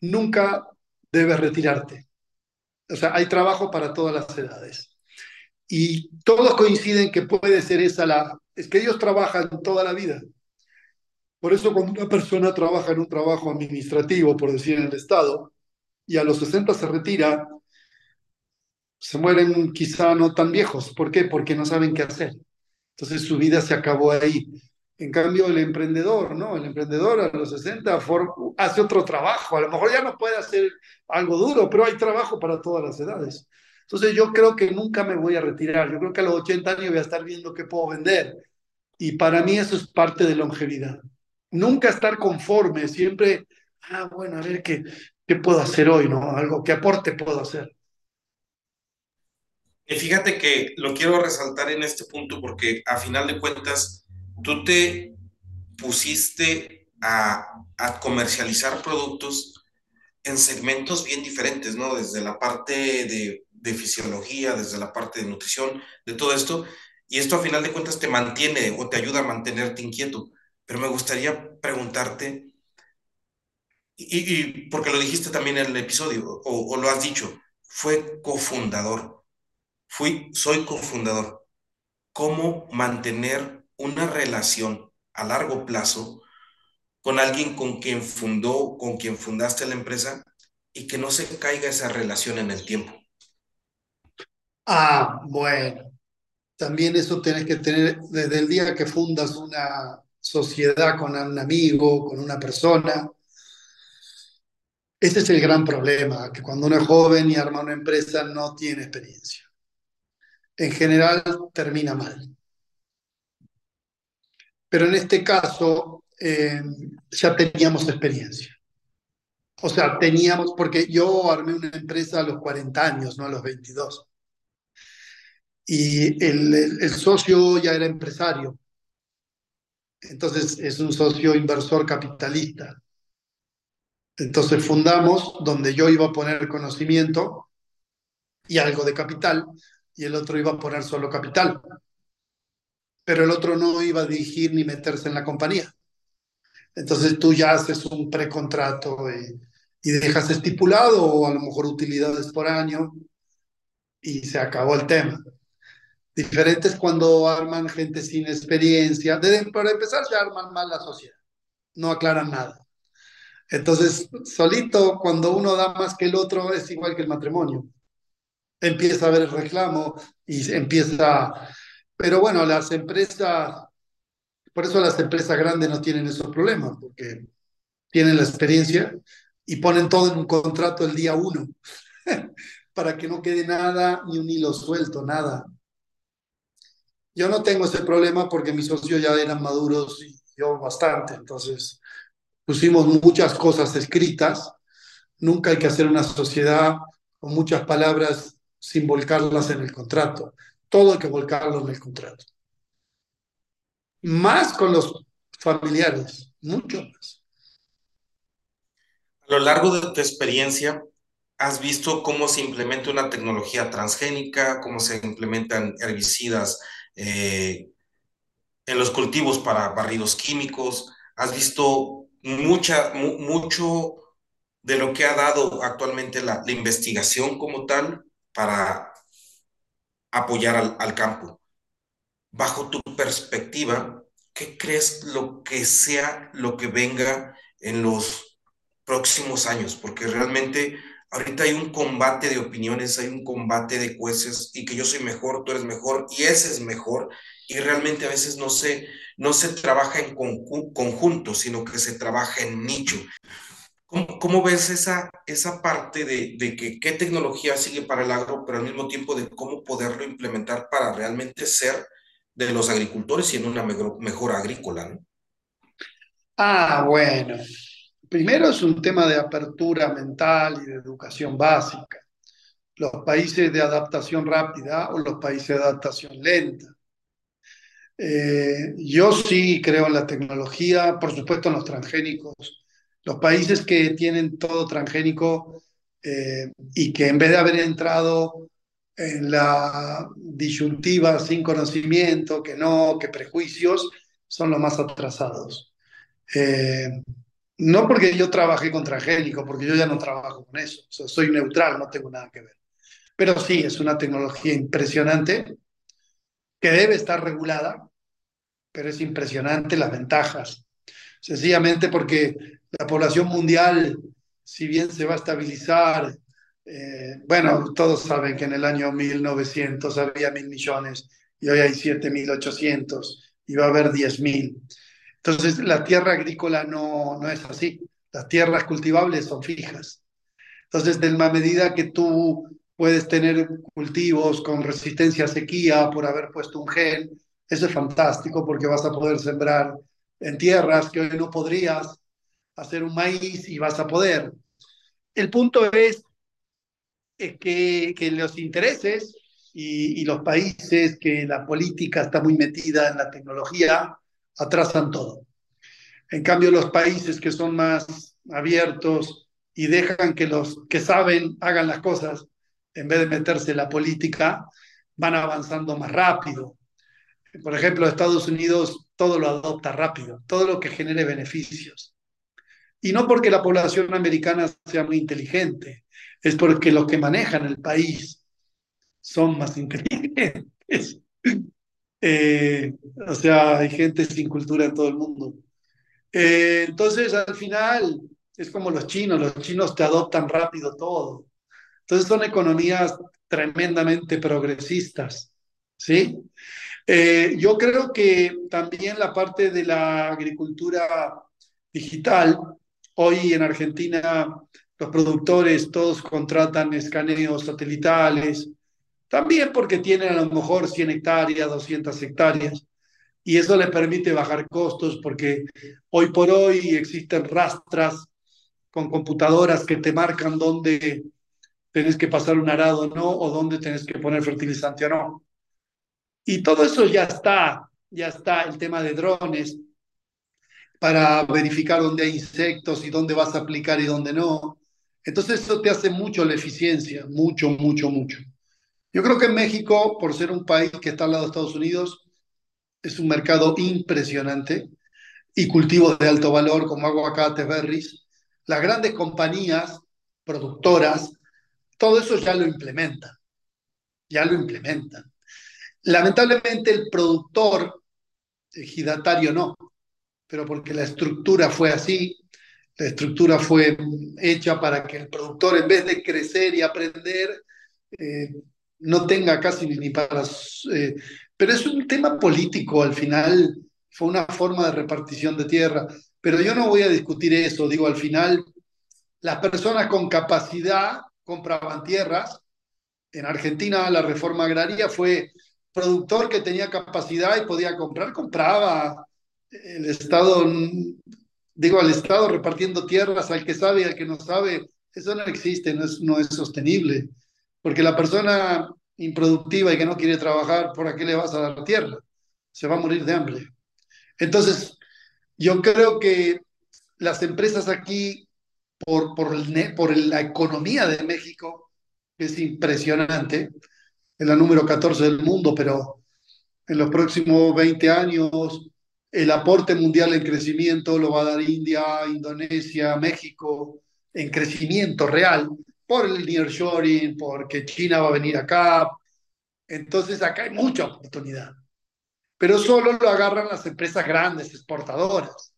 Nunca debes retirarte. O sea, hay trabajo para todas las edades. Y todos coinciden que puede ser esa la... Es que ellos trabajan toda la vida. Por eso cuando una persona trabaja en un trabajo administrativo, por decir en el Estado, y a los 60 se retira, se mueren quizá no tan viejos. ¿Por qué? Porque no saben qué hacer. Entonces su vida se acabó ahí. En cambio, el emprendedor, ¿no? El emprendedor a los 60 hace otro trabajo. A lo mejor ya no puede hacer algo duro, pero hay trabajo para todas las edades. Entonces yo creo que nunca me voy a retirar. Yo creo que a los 80 años voy a estar viendo qué puedo vender. Y para mí eso es parte de longevidad. Nunca estar conforme, siempre, ah, bueno, a ver qué, qué puedo hacer hoy, ¿no? Algo, qué aporte puedo hacer. Y fíjate que lo quiero resaltar en este punto porque a final de cuentas tú te pusiste a, a comercializar productos en segmentos bien diferentes, ¿no? Desde la parte de de fisiología, desde la parte de nutrición, de todo esto, y esto a final de cuentas te mantiene o te ayuda a mantenerte inquieto. Pero me gustaría preguntarte, y, porque lo dijiste también en el episodio, o, o lo has dicho, fue cofundador, fui, soy cofundador. ¿Cómo mantener una relación a largo plazo con alguien con quien fundó, con quien fundaste la empresa y que no se caiga esa relación en el tiempo? Ah, bueno, también eso tienes que tener desde el día que fundas una sociedad con un amigo, con una persona. Ese es el gran problema, que cuando uno es joven y arma una empresa no tiene experiencia. En general termina mal. Pero en este caso eh, ya teníamos experiencia. O sea, teníamos, porque yo armé una empresa a los 40 años, no a los 22 y el, el, socio ya era empresario. Entonces es un socio inversor capitalista. Entonces fundamos donde yo iba a poner conocimiento y algo de capital y el otro iba a poner solo capital. Pero el otro no iba a dirigir ni meterse en la compañía. Entonces tú ya haces un precontrato y, y dejas estipulado o a lo mejor utilidades por año y se acabó el tema. Diferentes cuando arman gente sin experiencia. para empezar, ya arman mal la sociedad. No aclaran nada. Entonces, solito, cuando uno da más que el otro, es igual que el matrimonio. Empieza a haber el reclamo y empieza... Pero bueno, las empresas, por eso las empresas grandes no tienen esos problemas, porque tienen la experiencia y ponen todo en un contrato el día uno, <laughs> para que no quede nada, ni un hilo suelto, nada. Yo no tengo ese problema porque mis socios ya eran maduros y yo bastante, entonces pusimos muchas cosas escritas. Nunca hay que hacer una sociedad con muchas palabras sin volcarlas en el contrato. Todo hay que volcarlo en el contrato. Más con los familiares, mucho más. A lo largo de tu experiencia, ¿has visto cómo se implementa una tecnología transgénica, cómo se implementan herbicidas eh, en los cultivos para barridos químicos, has visto mucha, mucho de lo que ha dado actualmente la, investigación como tal para apoyar al, al, campo. bajo tu perspectiva, ¿qué crees lo que sea lo que venga en los próximos años? Porque realmente ahorita hay un combate de opiniones, hay un combate de jueces y que yo soy mejor, tú eres mejor y ese es mejor y realmente a veces no se, no se trabaja en conjunto, sino que se trabaja en nicho. ¿Cómo, cómo ves esa, esa parte de, de, que qué tecnología sigue para el agro, pero al mismo tiempo de cómo poderlo implementar para realmente ser de los agricultores y en una mejor, mejor agrícola? ¿no? Ah, bueno. Primero es un tema de apertura mental y de educación básica. Los países de adaptación rápida o los países de adaptación lenta. Eh, yo sí creo en la tecnología, por supuesto en los transgénicos. Los países que tienen todo transgénico eh, y que en vez de haber entrado en la disyuntiva sin conocimiento, que no, que prejuicios, son los más atrasados. Eh, no porque yo trabajé con transgénico, porque yo ya no trabajo con eso. soy neutral, no tengo nada que ver. Pero sí, es una tecnología impresionante que debe estar regulada, pero es impresionante las ventajas. Sencillamente porque la población mundial, si bien se va a estabilizar, eh, bueno, todos saben que en el año 1900 había mil millones y hoy hay 7.800 y va a haber 10.000. Entonces, la tierra agrícola no, no es así. Las tierras cultivables son fijas. Entonces, de la medida que tú puedes tener cultivos con resistencia a sequía por haber puesto un gen, eso es fantástico porque vas a poder sembrar en tierras que hoy no podrías hacer un maíz y vas a poder. El punto es que, que los intereses y, y, los países que la política está muy metida en la tecnología atrasan todo. En cambio, los países que son más abiertos y dejan que los que saben hagan las cosas, en vez de meterse en la política, van avanzando más rápido. Por ejemplo, Estados Unidos todo lo adopta rápido, todo lo que genere beneficios. Y no porque la población americana sea muy inteligente, es porque los que manejan el país son más inteligentes. Eh, o sea, hay gente sin cultura en todo el mundo. Eh, entonces, al final, es como los chinos, los chinos te adoptan rápido todo. Entonces, son economías tremendamente progresistas, ¿sí? Eh, yo creo que también la parte de la agricultura digital, hoy en Argentina los productores todos contratan escaneos satelitales, también porque tienen a lo mejor 100 hectáreas, 200 hectáreas, y eso les permite bajar costos porque hoy por hoy existen rastras con computadoras que te marcan dónde tenés que pasar un arado o no, o dónde tenés que poner fertilizante o no. Y todo eso ya está, ya está el tema de drones para verificar dónde hay insectos y dónde vas a aplicar y dónde no. Entonces eso te hace mucho la eficiencia, mucho, mucho, mucho. Yo creo que México, por ser un país que está al lado de Estados Unidos, es un mercado impresionante y cultivos de alto valor como aguacate, berries. Las grandes compañías productoras, todo eso ya lo implementan, ya lo implementan. Lamentablemente el productor ejidatario no, pero porque la estructura fue así, la estructura fue hecha para que el productor en vez de crecer y aprender, eh, no tenga casi ni para... Eh, pero es un tema político, al final fue una forma de repartición de tierra, pero yo no voy a discutir eso, digo, al final las personas con capacidad compraban tierras. En Argentina la reforma agraria fue productor que tenía capacidad y podía comprar, compraba. El Estado, digo, al Estado repartiendo tierras al que sabe y al que no sabe, eso no existe, no es, no es sostenible. Porque la persona improductiva y que no quiere trabajar, ¿por qué le vas a dar tierra? Se va a morir de hambre. Entonces, yo creo que las empresas aquí, por, la economía de México, es impresionante, es la número 14 del mundo, pero en los próximos 20 años el aporte mundial en crecimiento lo va a dar India, Indonesia, México, en crecimiento real, por el nearshoring, porque China va a venir acá. Entonces acá hay mucha oportunidad. pero solo lo agarran las empresas grandes, exportadoras.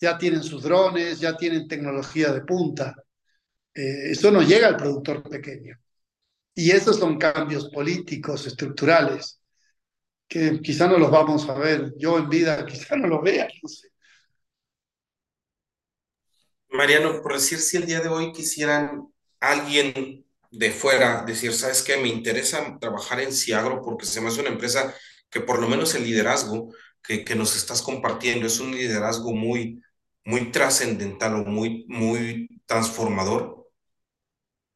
Ya tienen sus drones, ya tienen tecnología de punta. Eh, eso no llega al productor pequeño. Y esos son cambios políticos, estructurales, que quizá no los vamos a ver. Yo en vida <laughs> quizá no los vea, no sé. Mariano, por decir si el día de hoy quisieran alguien de fuera decir, ¿sabes qué? Me interesa trabajar en Ciagro porque se me hace una empresa que por lo menos el liderazgo que, que nos estás compartiendo es un liderazgo muy, muy trascendental o muy, muy transformador.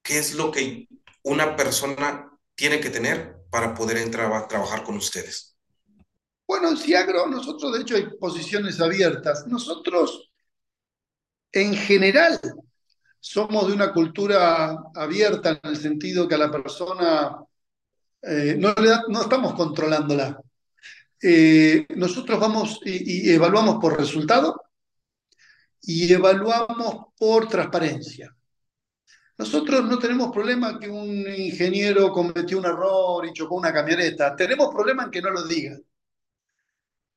¿Qué es lo que una persona tiene que tener para poder entrar a trabajar con ustedes? Bueno, en Ciagro, nosotros de hecho hay posiciones abiertas. Nosotros, en general, somos de una cultura abierta en el sentido que a la persona eh, no, estamos controlándola. Eh, nosotros vamos y, y, evaluamos por resultado y evaluamos por transparencia. Nosotros no tenemos problema que un ingeniero cometió un error y chocó una camioneta. Tenemos problema en que no lo diga.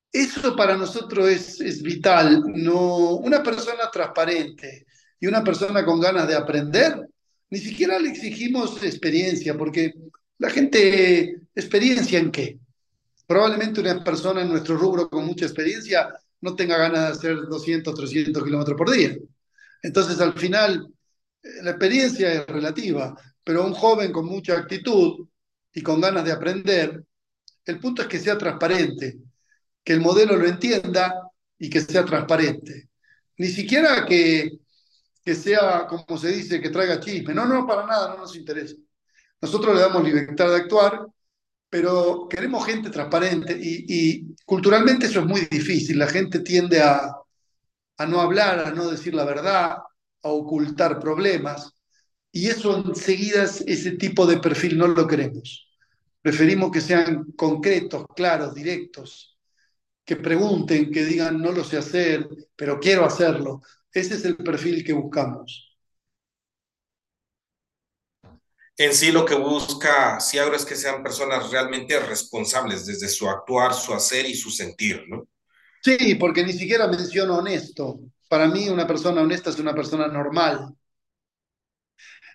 Eso para nosotros es, es vital. No, una persona transparente y una persona con ganas de aprender, ni siquiera le exigimos experiencia, porque la gente, ¿experiencia en qué? Probablemente una persona en nuestro rubro con mucha experiencia no tenga ganas de hacer 200, 300 kilómetros por día. Entonces, al final, la experiencia es relativa, pero un joven con mucha actitud y con ganas de aprender, el punto es que sea transparente, que el modelo lo entienda y que sea transparente. Ni siquiera que, que sea, como se dice, que traiga chisme. No, no, para nada, no nos interesa. Nosotros le damos libertad de actuar, pero queremos gente transparente y, culturalmente eso es muy difícil. La gente tiende a, a no hablar, a no decir la verdad, a ocultar problemas. Y eso enseguida, ese tipo de perfil no lo queremos. Preferimos que sean concretos, claros, directos, que pregunten, que digan no lo sé hacer, pero quiero hacerlo. Ese es el perfil que buscamos. En sí lo que busca Ciagro es que sean personas realmente responsables desde su actuar, su hacer y su sentir, ¿no? Sí, porque ni siquiera menciono honesto. Para mí una persona honesta es una persona normal.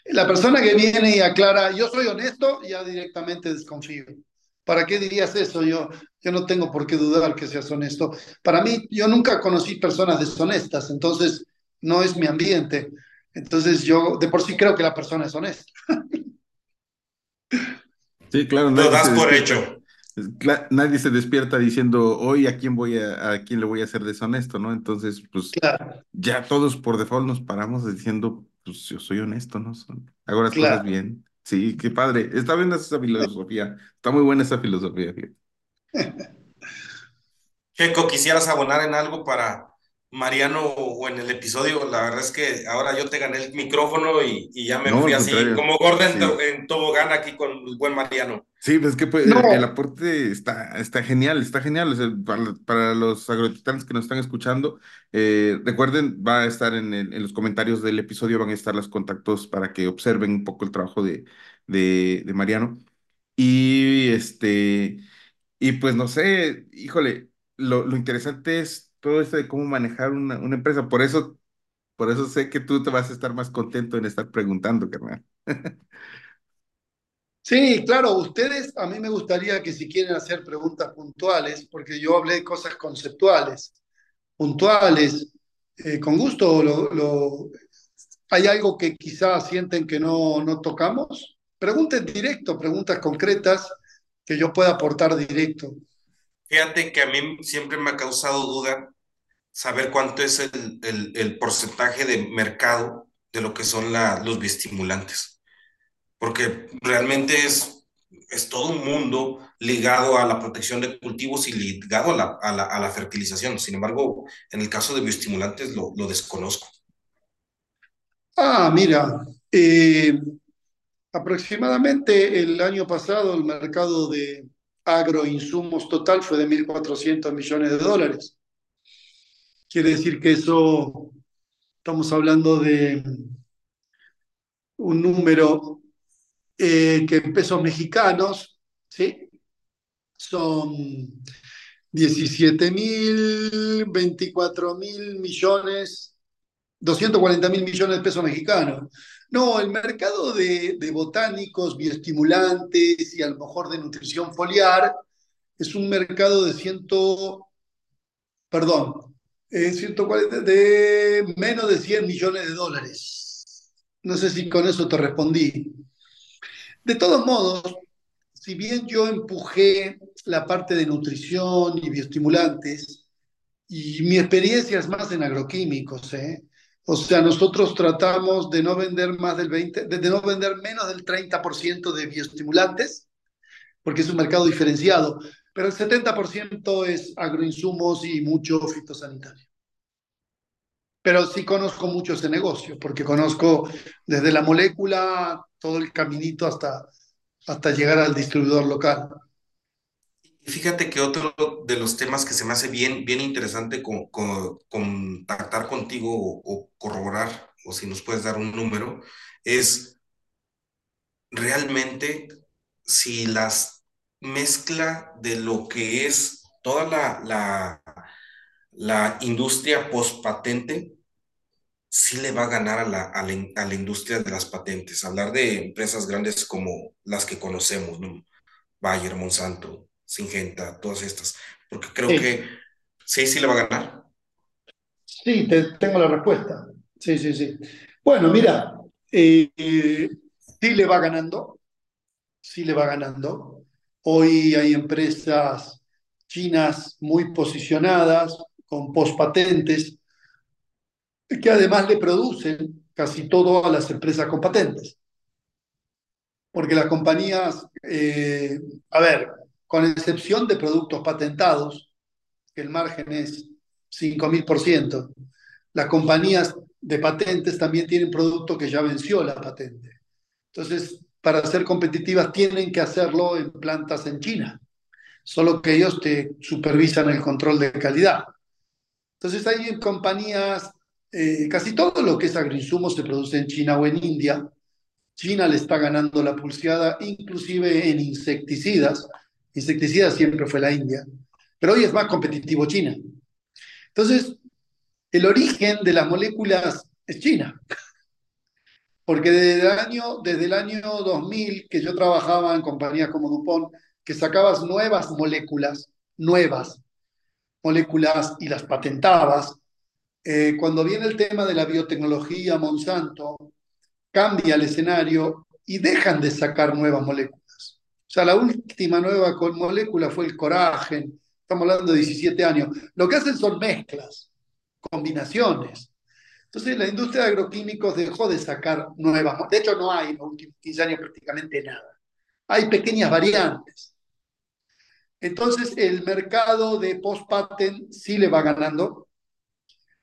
La persona que viene y aclara, yo soy honesto, ya directamente desconfío. ¿Para qué dirías eso? Yo, yo no tengo por qué dudar que seas honesto. Para mí, yo nunca conocí personas deshonestas, entonces no es mi ambiente. Entonces yo de por sí creo que la persona es honesta. Sí, claro. Lo das por hecho. Nadie se despierta diciendo hoy a quién voy a, a quién le voy a ser deshonesto, ¿no? Entonces, pues claro. ya todos por default nos paramos diciendo, pues yo soy honesto, ¿no? Hago las claro. cosas bien. Sí, qué padre. Está bien esa filosofía. Está muy buena esa filosofía. Checo, ¿quisieras abonar en algo para Mariano o en el episodio? La verdad es que ahora yo te gané el micrófono y, y ya me no, fui así, como Gordon sí. en tobogán aquí con el buen Mariano. Sí, pues es que pues, no. el, el, aporte está, está genial, está genial. O sea, para, para, los agrotitanes que nos están escuchando, eh, recuerden, va a estar en, el, en, los comentarios del episodio, van a estar los contactos para que observen un poco el trabajo de, de, de Mariano. Y este, y pues no sé, híjole, lo, lo, interesante es todo esto de cómo manejar una, una empresa. Por eso, por eso sé que tú te vas a estar más contento en estar preguntando, carnal. <laughs> Sí, claro, ustedes, a mí me gustaría que si quieren hacer preguntas puntuales, porque yo hablé de cosas conceptuales, puntuales, eh, con gusto, ¿hay algo que quizás sienten que no, no tocamos? Pregunten directo, preguntas concretas que yo pueda aportar directo. Fíjate que a mí siempre me ha causado duda saber cuánto es el, el, el porcentaje de mercado de lo que son la, los bioestimulantes porque realmente es, es todo un mundo ligado a la protección de cultivos y ligado a la, a la, a la fertilización. Sin embargo, en el caso de bioestimulantes lo, lo desconozco. Ah, mira, eh, aproximadamente el año pasado el mercado de agroinsumos total fue de 1.400 millones de dólares. Quiere decir que eso, estamos hablando de un número eh, que en pesos mexicanos, ¿sí? Son 17 mil, 24 mil millones, 240 mil millones de pesos mexicanos. No, el mercado de, botánicos, bioestimulantes y a lo mejor de nutrición foliar es un mercado de ciento, perdón, eh, 140, de menos de 100 millones de dólares. No sé si con eso te respondí. De todos modos, si bien yo empujé la parte de nutrición y bioestimulantes, y mi experiencia es más en agroquímicos, ¿eh? O sea, nosotros tratamos de no vender más del 20, de no vender menos del 30% de bioestimulantes, porque es un mercado diferenciado, pero el 70% es agroinsumos y mucho fitosanitario. Pero sí conozco mucho ese negocio, porque conozco desde la molécula todo el caminito hasta, hasta llegar al distribuidor local. Fíjate que otro de los temas que se me hace bien, bien interesante con, con, contactar contigo o, corroborar, o si nos puedes dar un número, es realmente si las mezcla de lo que es toda la, la, la industria post-patente, sí le va a ganar a la, a, la, a la, industria de las patentes. Hablar de empresas grandes como las que conocemos, ¿no? Bayer, Monsanto, Singenta, todas estas. Porque creo sí. que sí, sí le va a ganar. Sí, te, tengo la respuesta. Sí, sí, sí. Bueno, mira, eh, eh, sí le va ganando, sí le va ganando. Hoy hay empresas chinas muy posicionadas, con pospatentes, que además le producen casi todo a las empresas con patentes. Porque las compañías, eh, a ver, con excepción de productos patentados, el margen es 5.000%, las compañías de patentes también tienen producto que ya venció la patente. Entonces, para ser competitivas tienen que hacerlo en plantas en China, solo que ellos te supervisan el control de calidad. Entonces hay compañías, eh, casi todo lo que es agroinsumo se produce en China o en India. China le está ganando la pulseada, inclusive en insecticidas. Insecticidas siempre fue la India, pero hoy es más competitivo China. Entonces, el origen de las moléculas es China. Porque desde el, año, desde el año 2000 que yo trabajaba en compañías como DuPont, que sacabas nuevas moléculas, nuevas moléculas y las patentabas, eh, cuando viene el tema de la biotecnología, Monsanto cambia el escenario y dejan de sacar nuevas moléculas. O sea, la última nueva molécula fue el coragen, estamos hablando de 17 años. Lo que hacen son mezclas, combinaciones. Entonces la industria de agroquímicos dejó de sacar nuevas, de hecho no hay en los últimos 15 años prácticamente nada. Hay pequeñas variantes. Entonces el mercado de post-patent sí le va ganando,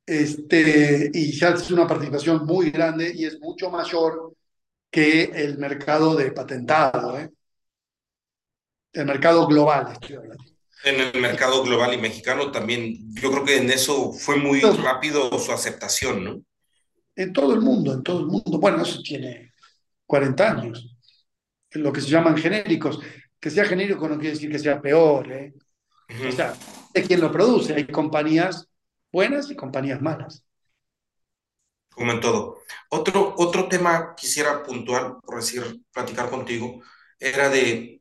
este, y ya es una participación muy grande y es mucho mayor que el mercado de patentado, ¿eh? El mercado global, estoy hablando. En el mercado global y mexicano también, yo creo que en eso fue muy Entonces, rápido su aceptación, ¿no? En todo el mundo, en todo el mundo. Bueno, eso tiene 40 años. Lo que se llaman genéricos. Que sea genérico no quiere decir que sea peor, ¿eh? Uh -huh. O sea, es quien lo produce. Hay compañías buenas y compañías malas. Como en todo. Otro, otro tema quisiera puntual, por decir, platicar contigo, era de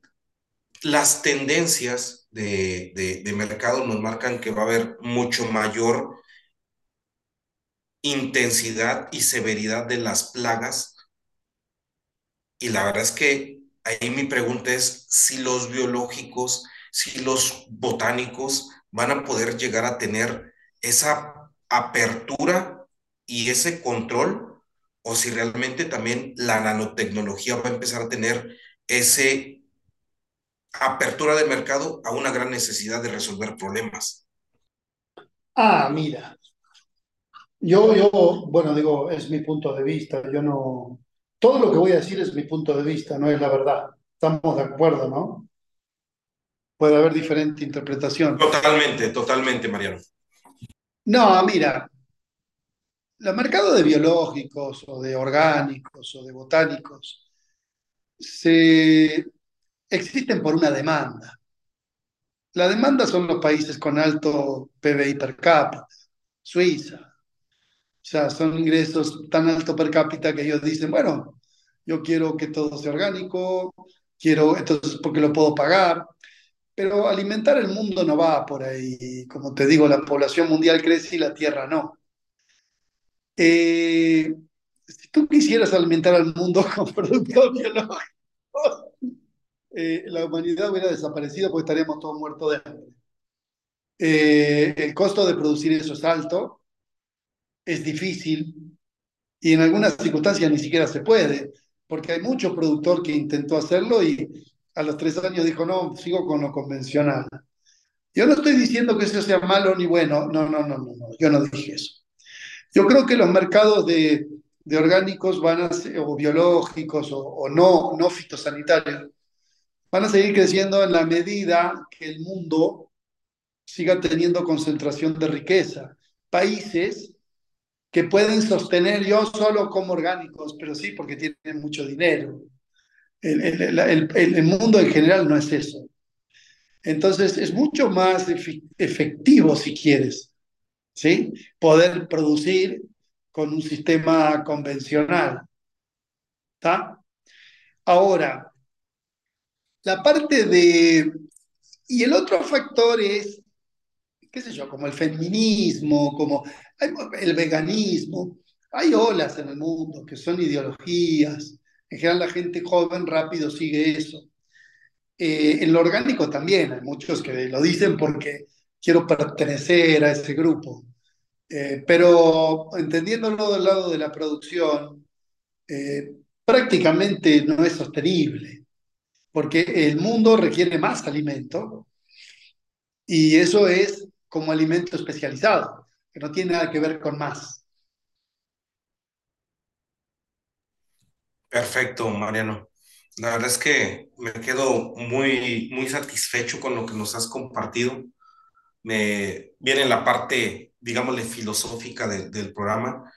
las tendencias de, de, mercado nos marcan que va a haber mucho mayor intensidad y severidad de las plagas. Y la verdad es que ahí mi pregunta es si los biológicos, si los botánicos van a poder llegar a tener esa apertura y ese control, o si realmente también la nanotecnología va a empezar a tener ese apertura de mercado a una gran necesidad de resolver problemas. Ah, mira. Yo, yo, bueno, digo, es mi punto de vista. Yo no. Todo lo que voy a decir es mi punto de vista, no es la verdad. Estamos de acuerdo, ¿no? Puede haber diferente interpretación. Totalmente, totalmente, Mariano. No, mira, los mercados de biológicos o de orgánicos o de botánicos se existen por una demanda. La demanda son los países con alto PBI per cápita, Suiza. O sea, son ingresos tan alto per cápita que ellos dicen, bueno, yo quiero que todo sea orgánico, quiero, entonces, porque lo puedo pagar. Pero alimentar el mundo no va por ahí. Como te digo, la población mundial crece y la Tierra no. Eh, si tú quisieras alimentar al mundo <laughs> con productos biológicos, eh, la humanidad hubiera desaparecido porque estaríamos todos muertos de hambre. Eh, el costo de producir eso es alto, es difícil y en algunas circunstancias ni siquiera se puede, porque hay mucho productor que intentó hacerlo y a los tres años dijo, no, sigo con lo convencional. Yo no estoy diciendo que eso sea malo ni bueno, no, no, no, no, no yo no dije eso. Yo creo que los mercados de, de orgánicos van a ser, o biológicos o, o no, no fitosanitarios van a seguir creciendo en la medida que el mundo siga teniendo concentración de riqueza. Países que pueden sostener, yo solo como orgánicos, pero sí porque tienen mucho dinero. El, el, el, mundo en general no es eso. Entonces es mucho más efectivo, si quieres, ¿sí? poder producir con un sistema convencional. ¿Está? Ahora, la parte de... Y el otro factor es, qué sé yo, como el feminismo, como el veganismo. Hay olas en el mundo que son ideologías. En general la gente joven rápido sigue eso. Eh, en lo orgánico también hay muchos que lo dicen porque quiero pertenecer a ese grupo. Eh, pero entendiéndolo del lado de la producción, eh, prácticamente no es sostenible porque el mundo requiere más alimento y eso es como alimento especializado, que no tiene nada que ver con más. Perfecto, Mariano. La verdad es que me quedo muy, muy satisfecho con lo que nos has compartido. Me viene la parte, digámosle, filosófica de, del programa.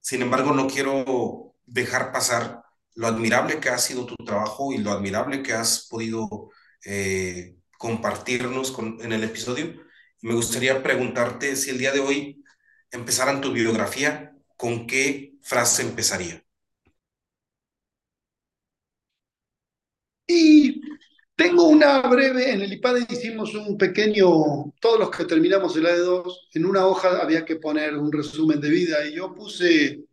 Sin embargo, no quiero dejar pasar lo admirable que ha sido tu trabajo y lo admirable que has podido eh, compartirnos con, en el episodio. Me gustaría preguntarte si el día de hoy empezaran tu biografía, ¿con qué frase empezaría? Y tengo una breve, en el IPADE hicimos un pequeño, todos los que terminamos el AD2, en una hoja había que poner un resumen de vida y yo puse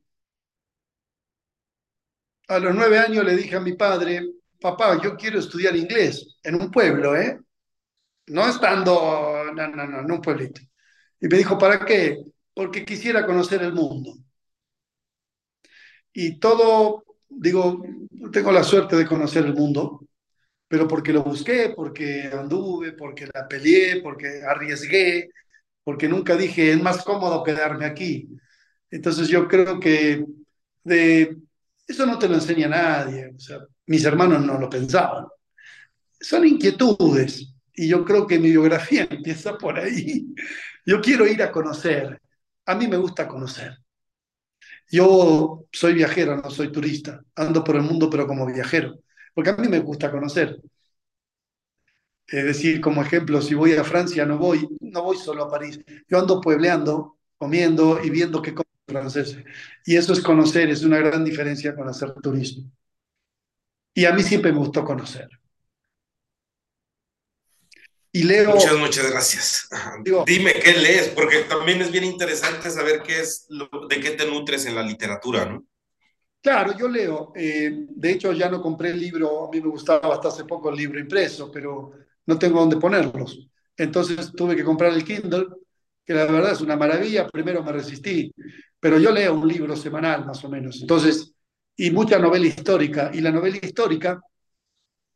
a los nueve años le dije a mi padre, papá, yo quiero estudiar inglés en un pueblo, ¿eh? No estando, no, no, no, en un pueblito. Y me dijo, ¿para qué? Porque quisiera conocer el mundo. Y todo, digo, tengo la suerte de conocer el mundo, pero porque lo busqué, porque anduve, porque la peleé, porque arriesgué, porque nunca dije, es más cómodo quedarme aquí. Entonces yo creo que de eso no te lo enseña nadie. Mis hermanos no lo pensaban. Son inquietudes. Y yo creo que mi biografía <laughs> empieza por ahí. Yo quiero ir a conocer. A mí me gusta conocer. Yo soy viajero, no soy turista. Ando por el mundo, pero como viajero. Porque a mí me gusta conocer. Es decir, como ejemplo, si voy a Francia, no voy, no voy solo a París. Yo ando puebleando, comiendo y viendo qué franceses. Y eso es conocer, es una gran diferencia con hacer turismo. Y a mí siempre me gustó conocer. Y leo... Muchas, muchas gracias. Digo, Dime qué lees, porque también es bien interesante saber qué es lo, de qué te nutres en la literatura, ¿no? Claro, yo leo. Eh, de hecho, ya no compré el libro, a mí me gustaba hasta hace poco el libro impreso, pero no tengo dónde ponerlos. Entonces tuve que comprar el Kindle, que la verdad es una maravilla. Primero me resistí, pero yo leo un libro semanal más o menos. Entonces, y mucha novela histórica. Y la novela histórica,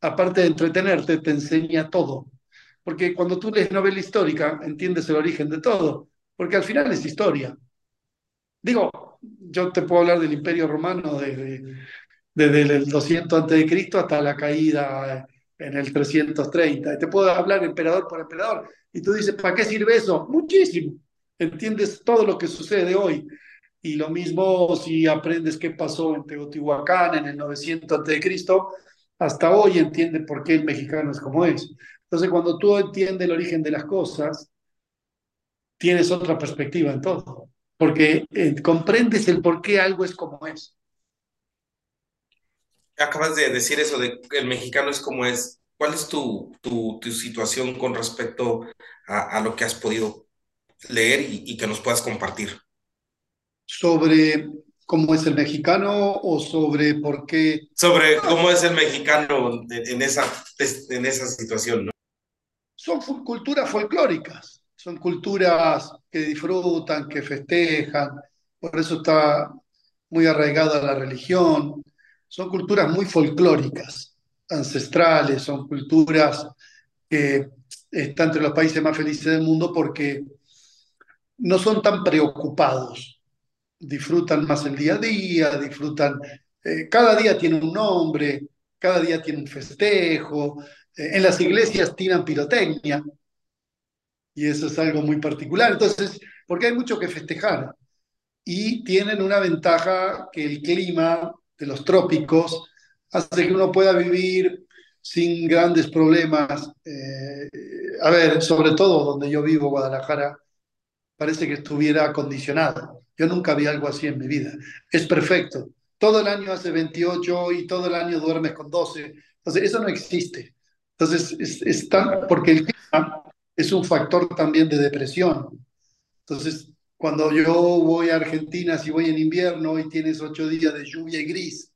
aparte de entretenerte, te enseña todo. Porque cuando tú lees novela histórica, entiendes el origen de todo. Porque al final es historia. Digo, yo te puedo hablar del Imperio Romano desde, desde el 200 a.C. hasta la caída en el 330. Y te puedo hablar emperador por emperador. Y tú dices, ¿para qué sirve eso? Muchísimo. Entiendes todo lo que sucede hoy. Y lo mismo si aprendes qué pasó en Teotihuacán en el 900 a.C., hasta hoy entiende por qué el mexicano es como es. Entonces, cuando tú entiendes el origen de las cosas, tienes otra perspectiva en todo, porque eh, comprendes el por qué algo es como es. Acabas de decir eso de el mexicano es como es. ¿Cuál es tu, tu, tu situación con respecto a, lo que has podido leer y que nos puedas compartir? Sobre cómo es el mexicano o sobre por qué. Sobre cómo es el mexicano en esa, en esa situación, ¿no? Son culturas folclóricas, son culturas que disfrutan, que festejan, por eso está muy arraigada la religión. Son culturas muy folclóricas, ancestrales, son culturas que están entre los países más felices del mundo porque no son tan preocupados disfrutan más el día a día, disfrutan, eh, cada día tiene un nombre, cada día tiene un festejo, eh, en las iglesias tiran pirotecnia, y eso es algo muy particular, entonces, porque hay mucho que festejar, y tienen una ventaja que el clima de los trópicos hace que uno pueda vivir sin grandes problemas. Eh, a ver, sobre todo donde yo vivo, Guadalajara, parece que estuviera acondicionado. Yo nunca vi algo así en mi vida. Es perfecto. Todo el año hace 28 y todo el año duermes con 12. Entonces, eso no existe. Entonces, es, tan, porque el clima es un factor también de depresión. Entonces, cuando yo voy a Argentina, si voy en invierno y tienes ocho días de lluvia y gris,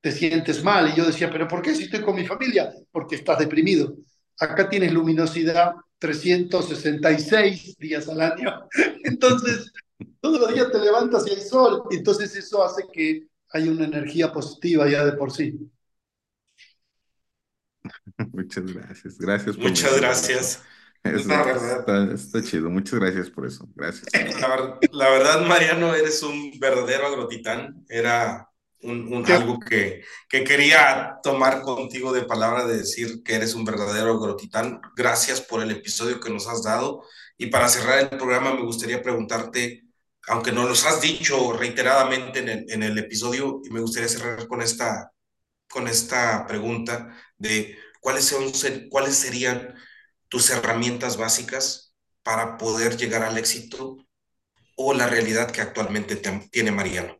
te sientes mal. Y yo decía, ¿pero por qué si estoy con mi familia? Porque estás deprimido. Acá tienes luminosidad 366 días al año. <laughs> Entonces, todos los días te levantas y hay sol. Entonces, eso hace que haya una energía positiva ya de por sí. <laughs> Muchas gracias. Gracias. Por Muchas gracias. Es la verdad. Está, está, chido. Muchas gracias por eso. Gracias. <laughs> La, la, verdad, Mariano, eres un verdadero agrotitán. Era un, un algo que, que, quería tomar contigo de palabra de decir que eres un verdadero agrotitán. Gracias por el episodio que nos has dado. Y para cerrar el programa, me gustaría preguntarte, aunque no los has dicho reiteradamente en el, en el episodio, y me gustaría cerrar con esta, con esta pregunta de cuáles, son, cuáles serían tus herramientas básicas para poder llegar al éxito o la realidad que actualmente te, tiene Mariano.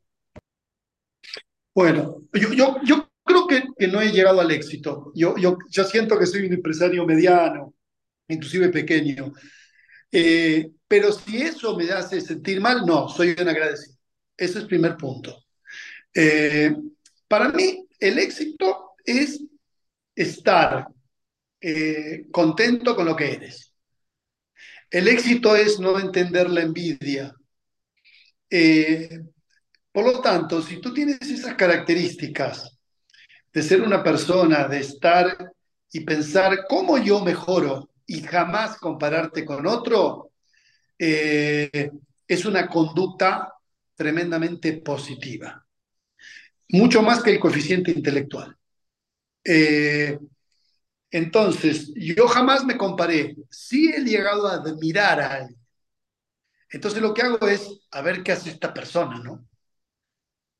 Bueno, yo, yo, yo creo que, que, no he llegado al éxito. Yo, yo ya siento que soy un empresario mediano, inclusive pequeño. Eh, pero si eso me hace sentir mal, no, soy un agradecido. Ese es el primer punto. Eh, para mí, el éxito es estar eh, contento con lo que eres. El éxito es no entender la envidia. Eh, por lo tanto, si tú tienes esas características de ser una persona, de estar y pensar cómo yo mejoro y jamás compararte con otro, eh, es una conducta tremendamente positiva. Mucho más que el coeficiente intelectual. Eh, entonces, yo jamás me comparé. Sí he llegado a admirar a alguien. Entonces lo que hago es a ver qué hace esta persona, ¿no?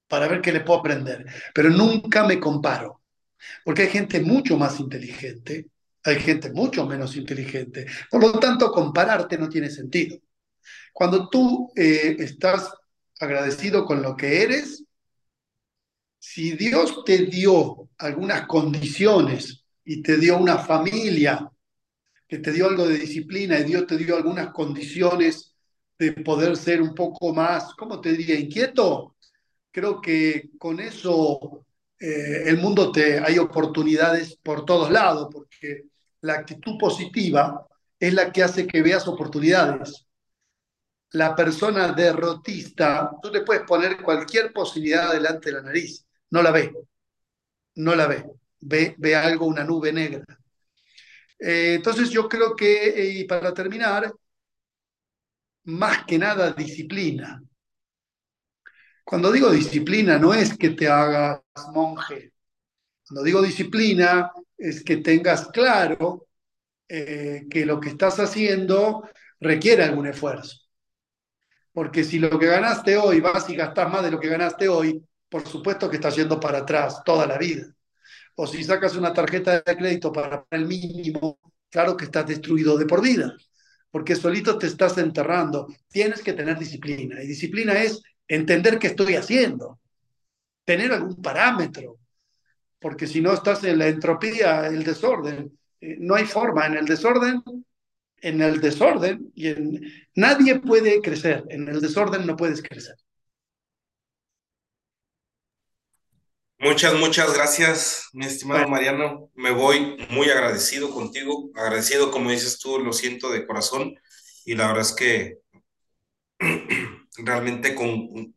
para ver qué le puedo aprender. Pero nunca me comparo, porque hay gente mucho más inteligente, hay gente mucho menos inteligente. Por lo tanto, compararte no tiene sentido. Cuando tú eh, estás agradecido con lo que eres, si Dios te dio algunas condiciones y te dio una familia, que te dio algo de disciplina y Dios te dio algunas condiciones de poder ser un poco más, ¿cómo te diría? Inquieto, creo que con eso eh, el mundo te hay oportunidades por todos lados, porque la actitud positiva es la que hace que veas oportunidades. La persona derrotista, tú le puedes poner cualquier posibilidad delante de la nariz, no la ve, no la ve, ve, ve algo, una nube negra. Eh, entonces yo creo que, y para terminar, más que nada disciplina. Cuando digo disciplina, no es que te hagas monje. Cuando digo disciplina, es que tengas claro eh, que lo que estás haciendo requiere algún esfuerzo. Porque si lo que ganaste hoy vas y gastas más de lo que ganaste hoy, por supuesto que estás yendo para atrás toda la vida. O si sacas una tarjeta de crédito para el mínimo, claro que estás destruido de por vida, porque solito te estás enterrando. Tienes que tener disciplina, y disciplina es entender qué estoy haciendo, tener algún parámetro, porque si no estás en la entropía, el desorden. Eh, no hay forma en el desorden, en el desorden, y en, nadie puede crecer, en el desorden no puedes crecer. Muchas, muchas gracias, mi estimado Mariano. Me voy muy agradecido contigo, agradecido, como dices tú, lo siento de corazón. Y la verdad es que <clears throat> realmente con,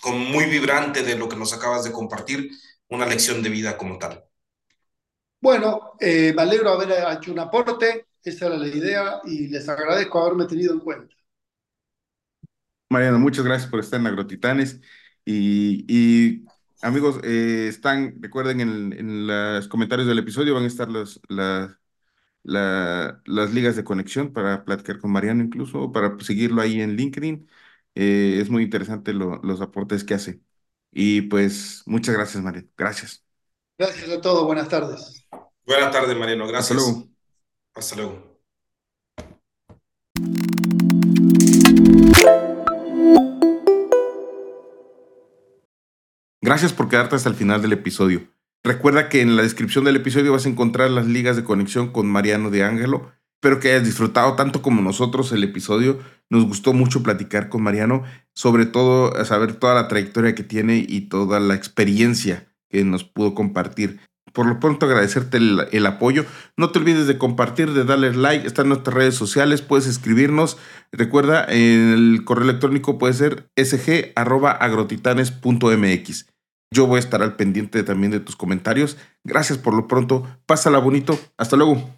con muy vibrante de lo que nos acabas de compartir, una lección de vida como tal. Bueno, eh, me alegro haber hecho un aporte, esa era la idea y les agradezco haberme tenido en cuenta. Mariano, muchas gracias por estar en Agrotitanes y, y Amigos, eh, están, recuerden, en, en, los comentarios del episodio van a estar las, las, las ligas de conexión para platicar con Mariano incluso, para seguirlo ahí en LinkedIn. Eh, es muy interesante los aportes que hace. Y pues muchas gracias, Mariano. Gracias. Gracias a todos. Buenas tardes. Buenas tardes, Mariano. Gracias. Hasta luego. Hasta luego. Gracias por quedarte hasta el final del episodio. Recuerda que en la descripción del episodio vas a encontrar las ligas de conexión con Mariano de Ángelo. Espero que hayas disfrutado tanto como nosotros el episodio. Nos gustó mucho platicar con Mariano, sobre todo saber toda la trayectoria que tiene y toda la experiencia que nos pudo compartir. Por lo pronto agradecerte el, apoyo. No te olvides de compartir, de darle like. Está en nuestras redes sociales. Puedes escribirnos. Recuerda, el correo electrónico puede ser sg.agrotitanes.mx. Yo voy a estar al pendiente también de tus comentarios. Gracias por lo pronto. Pásala bonito. Hasta luego.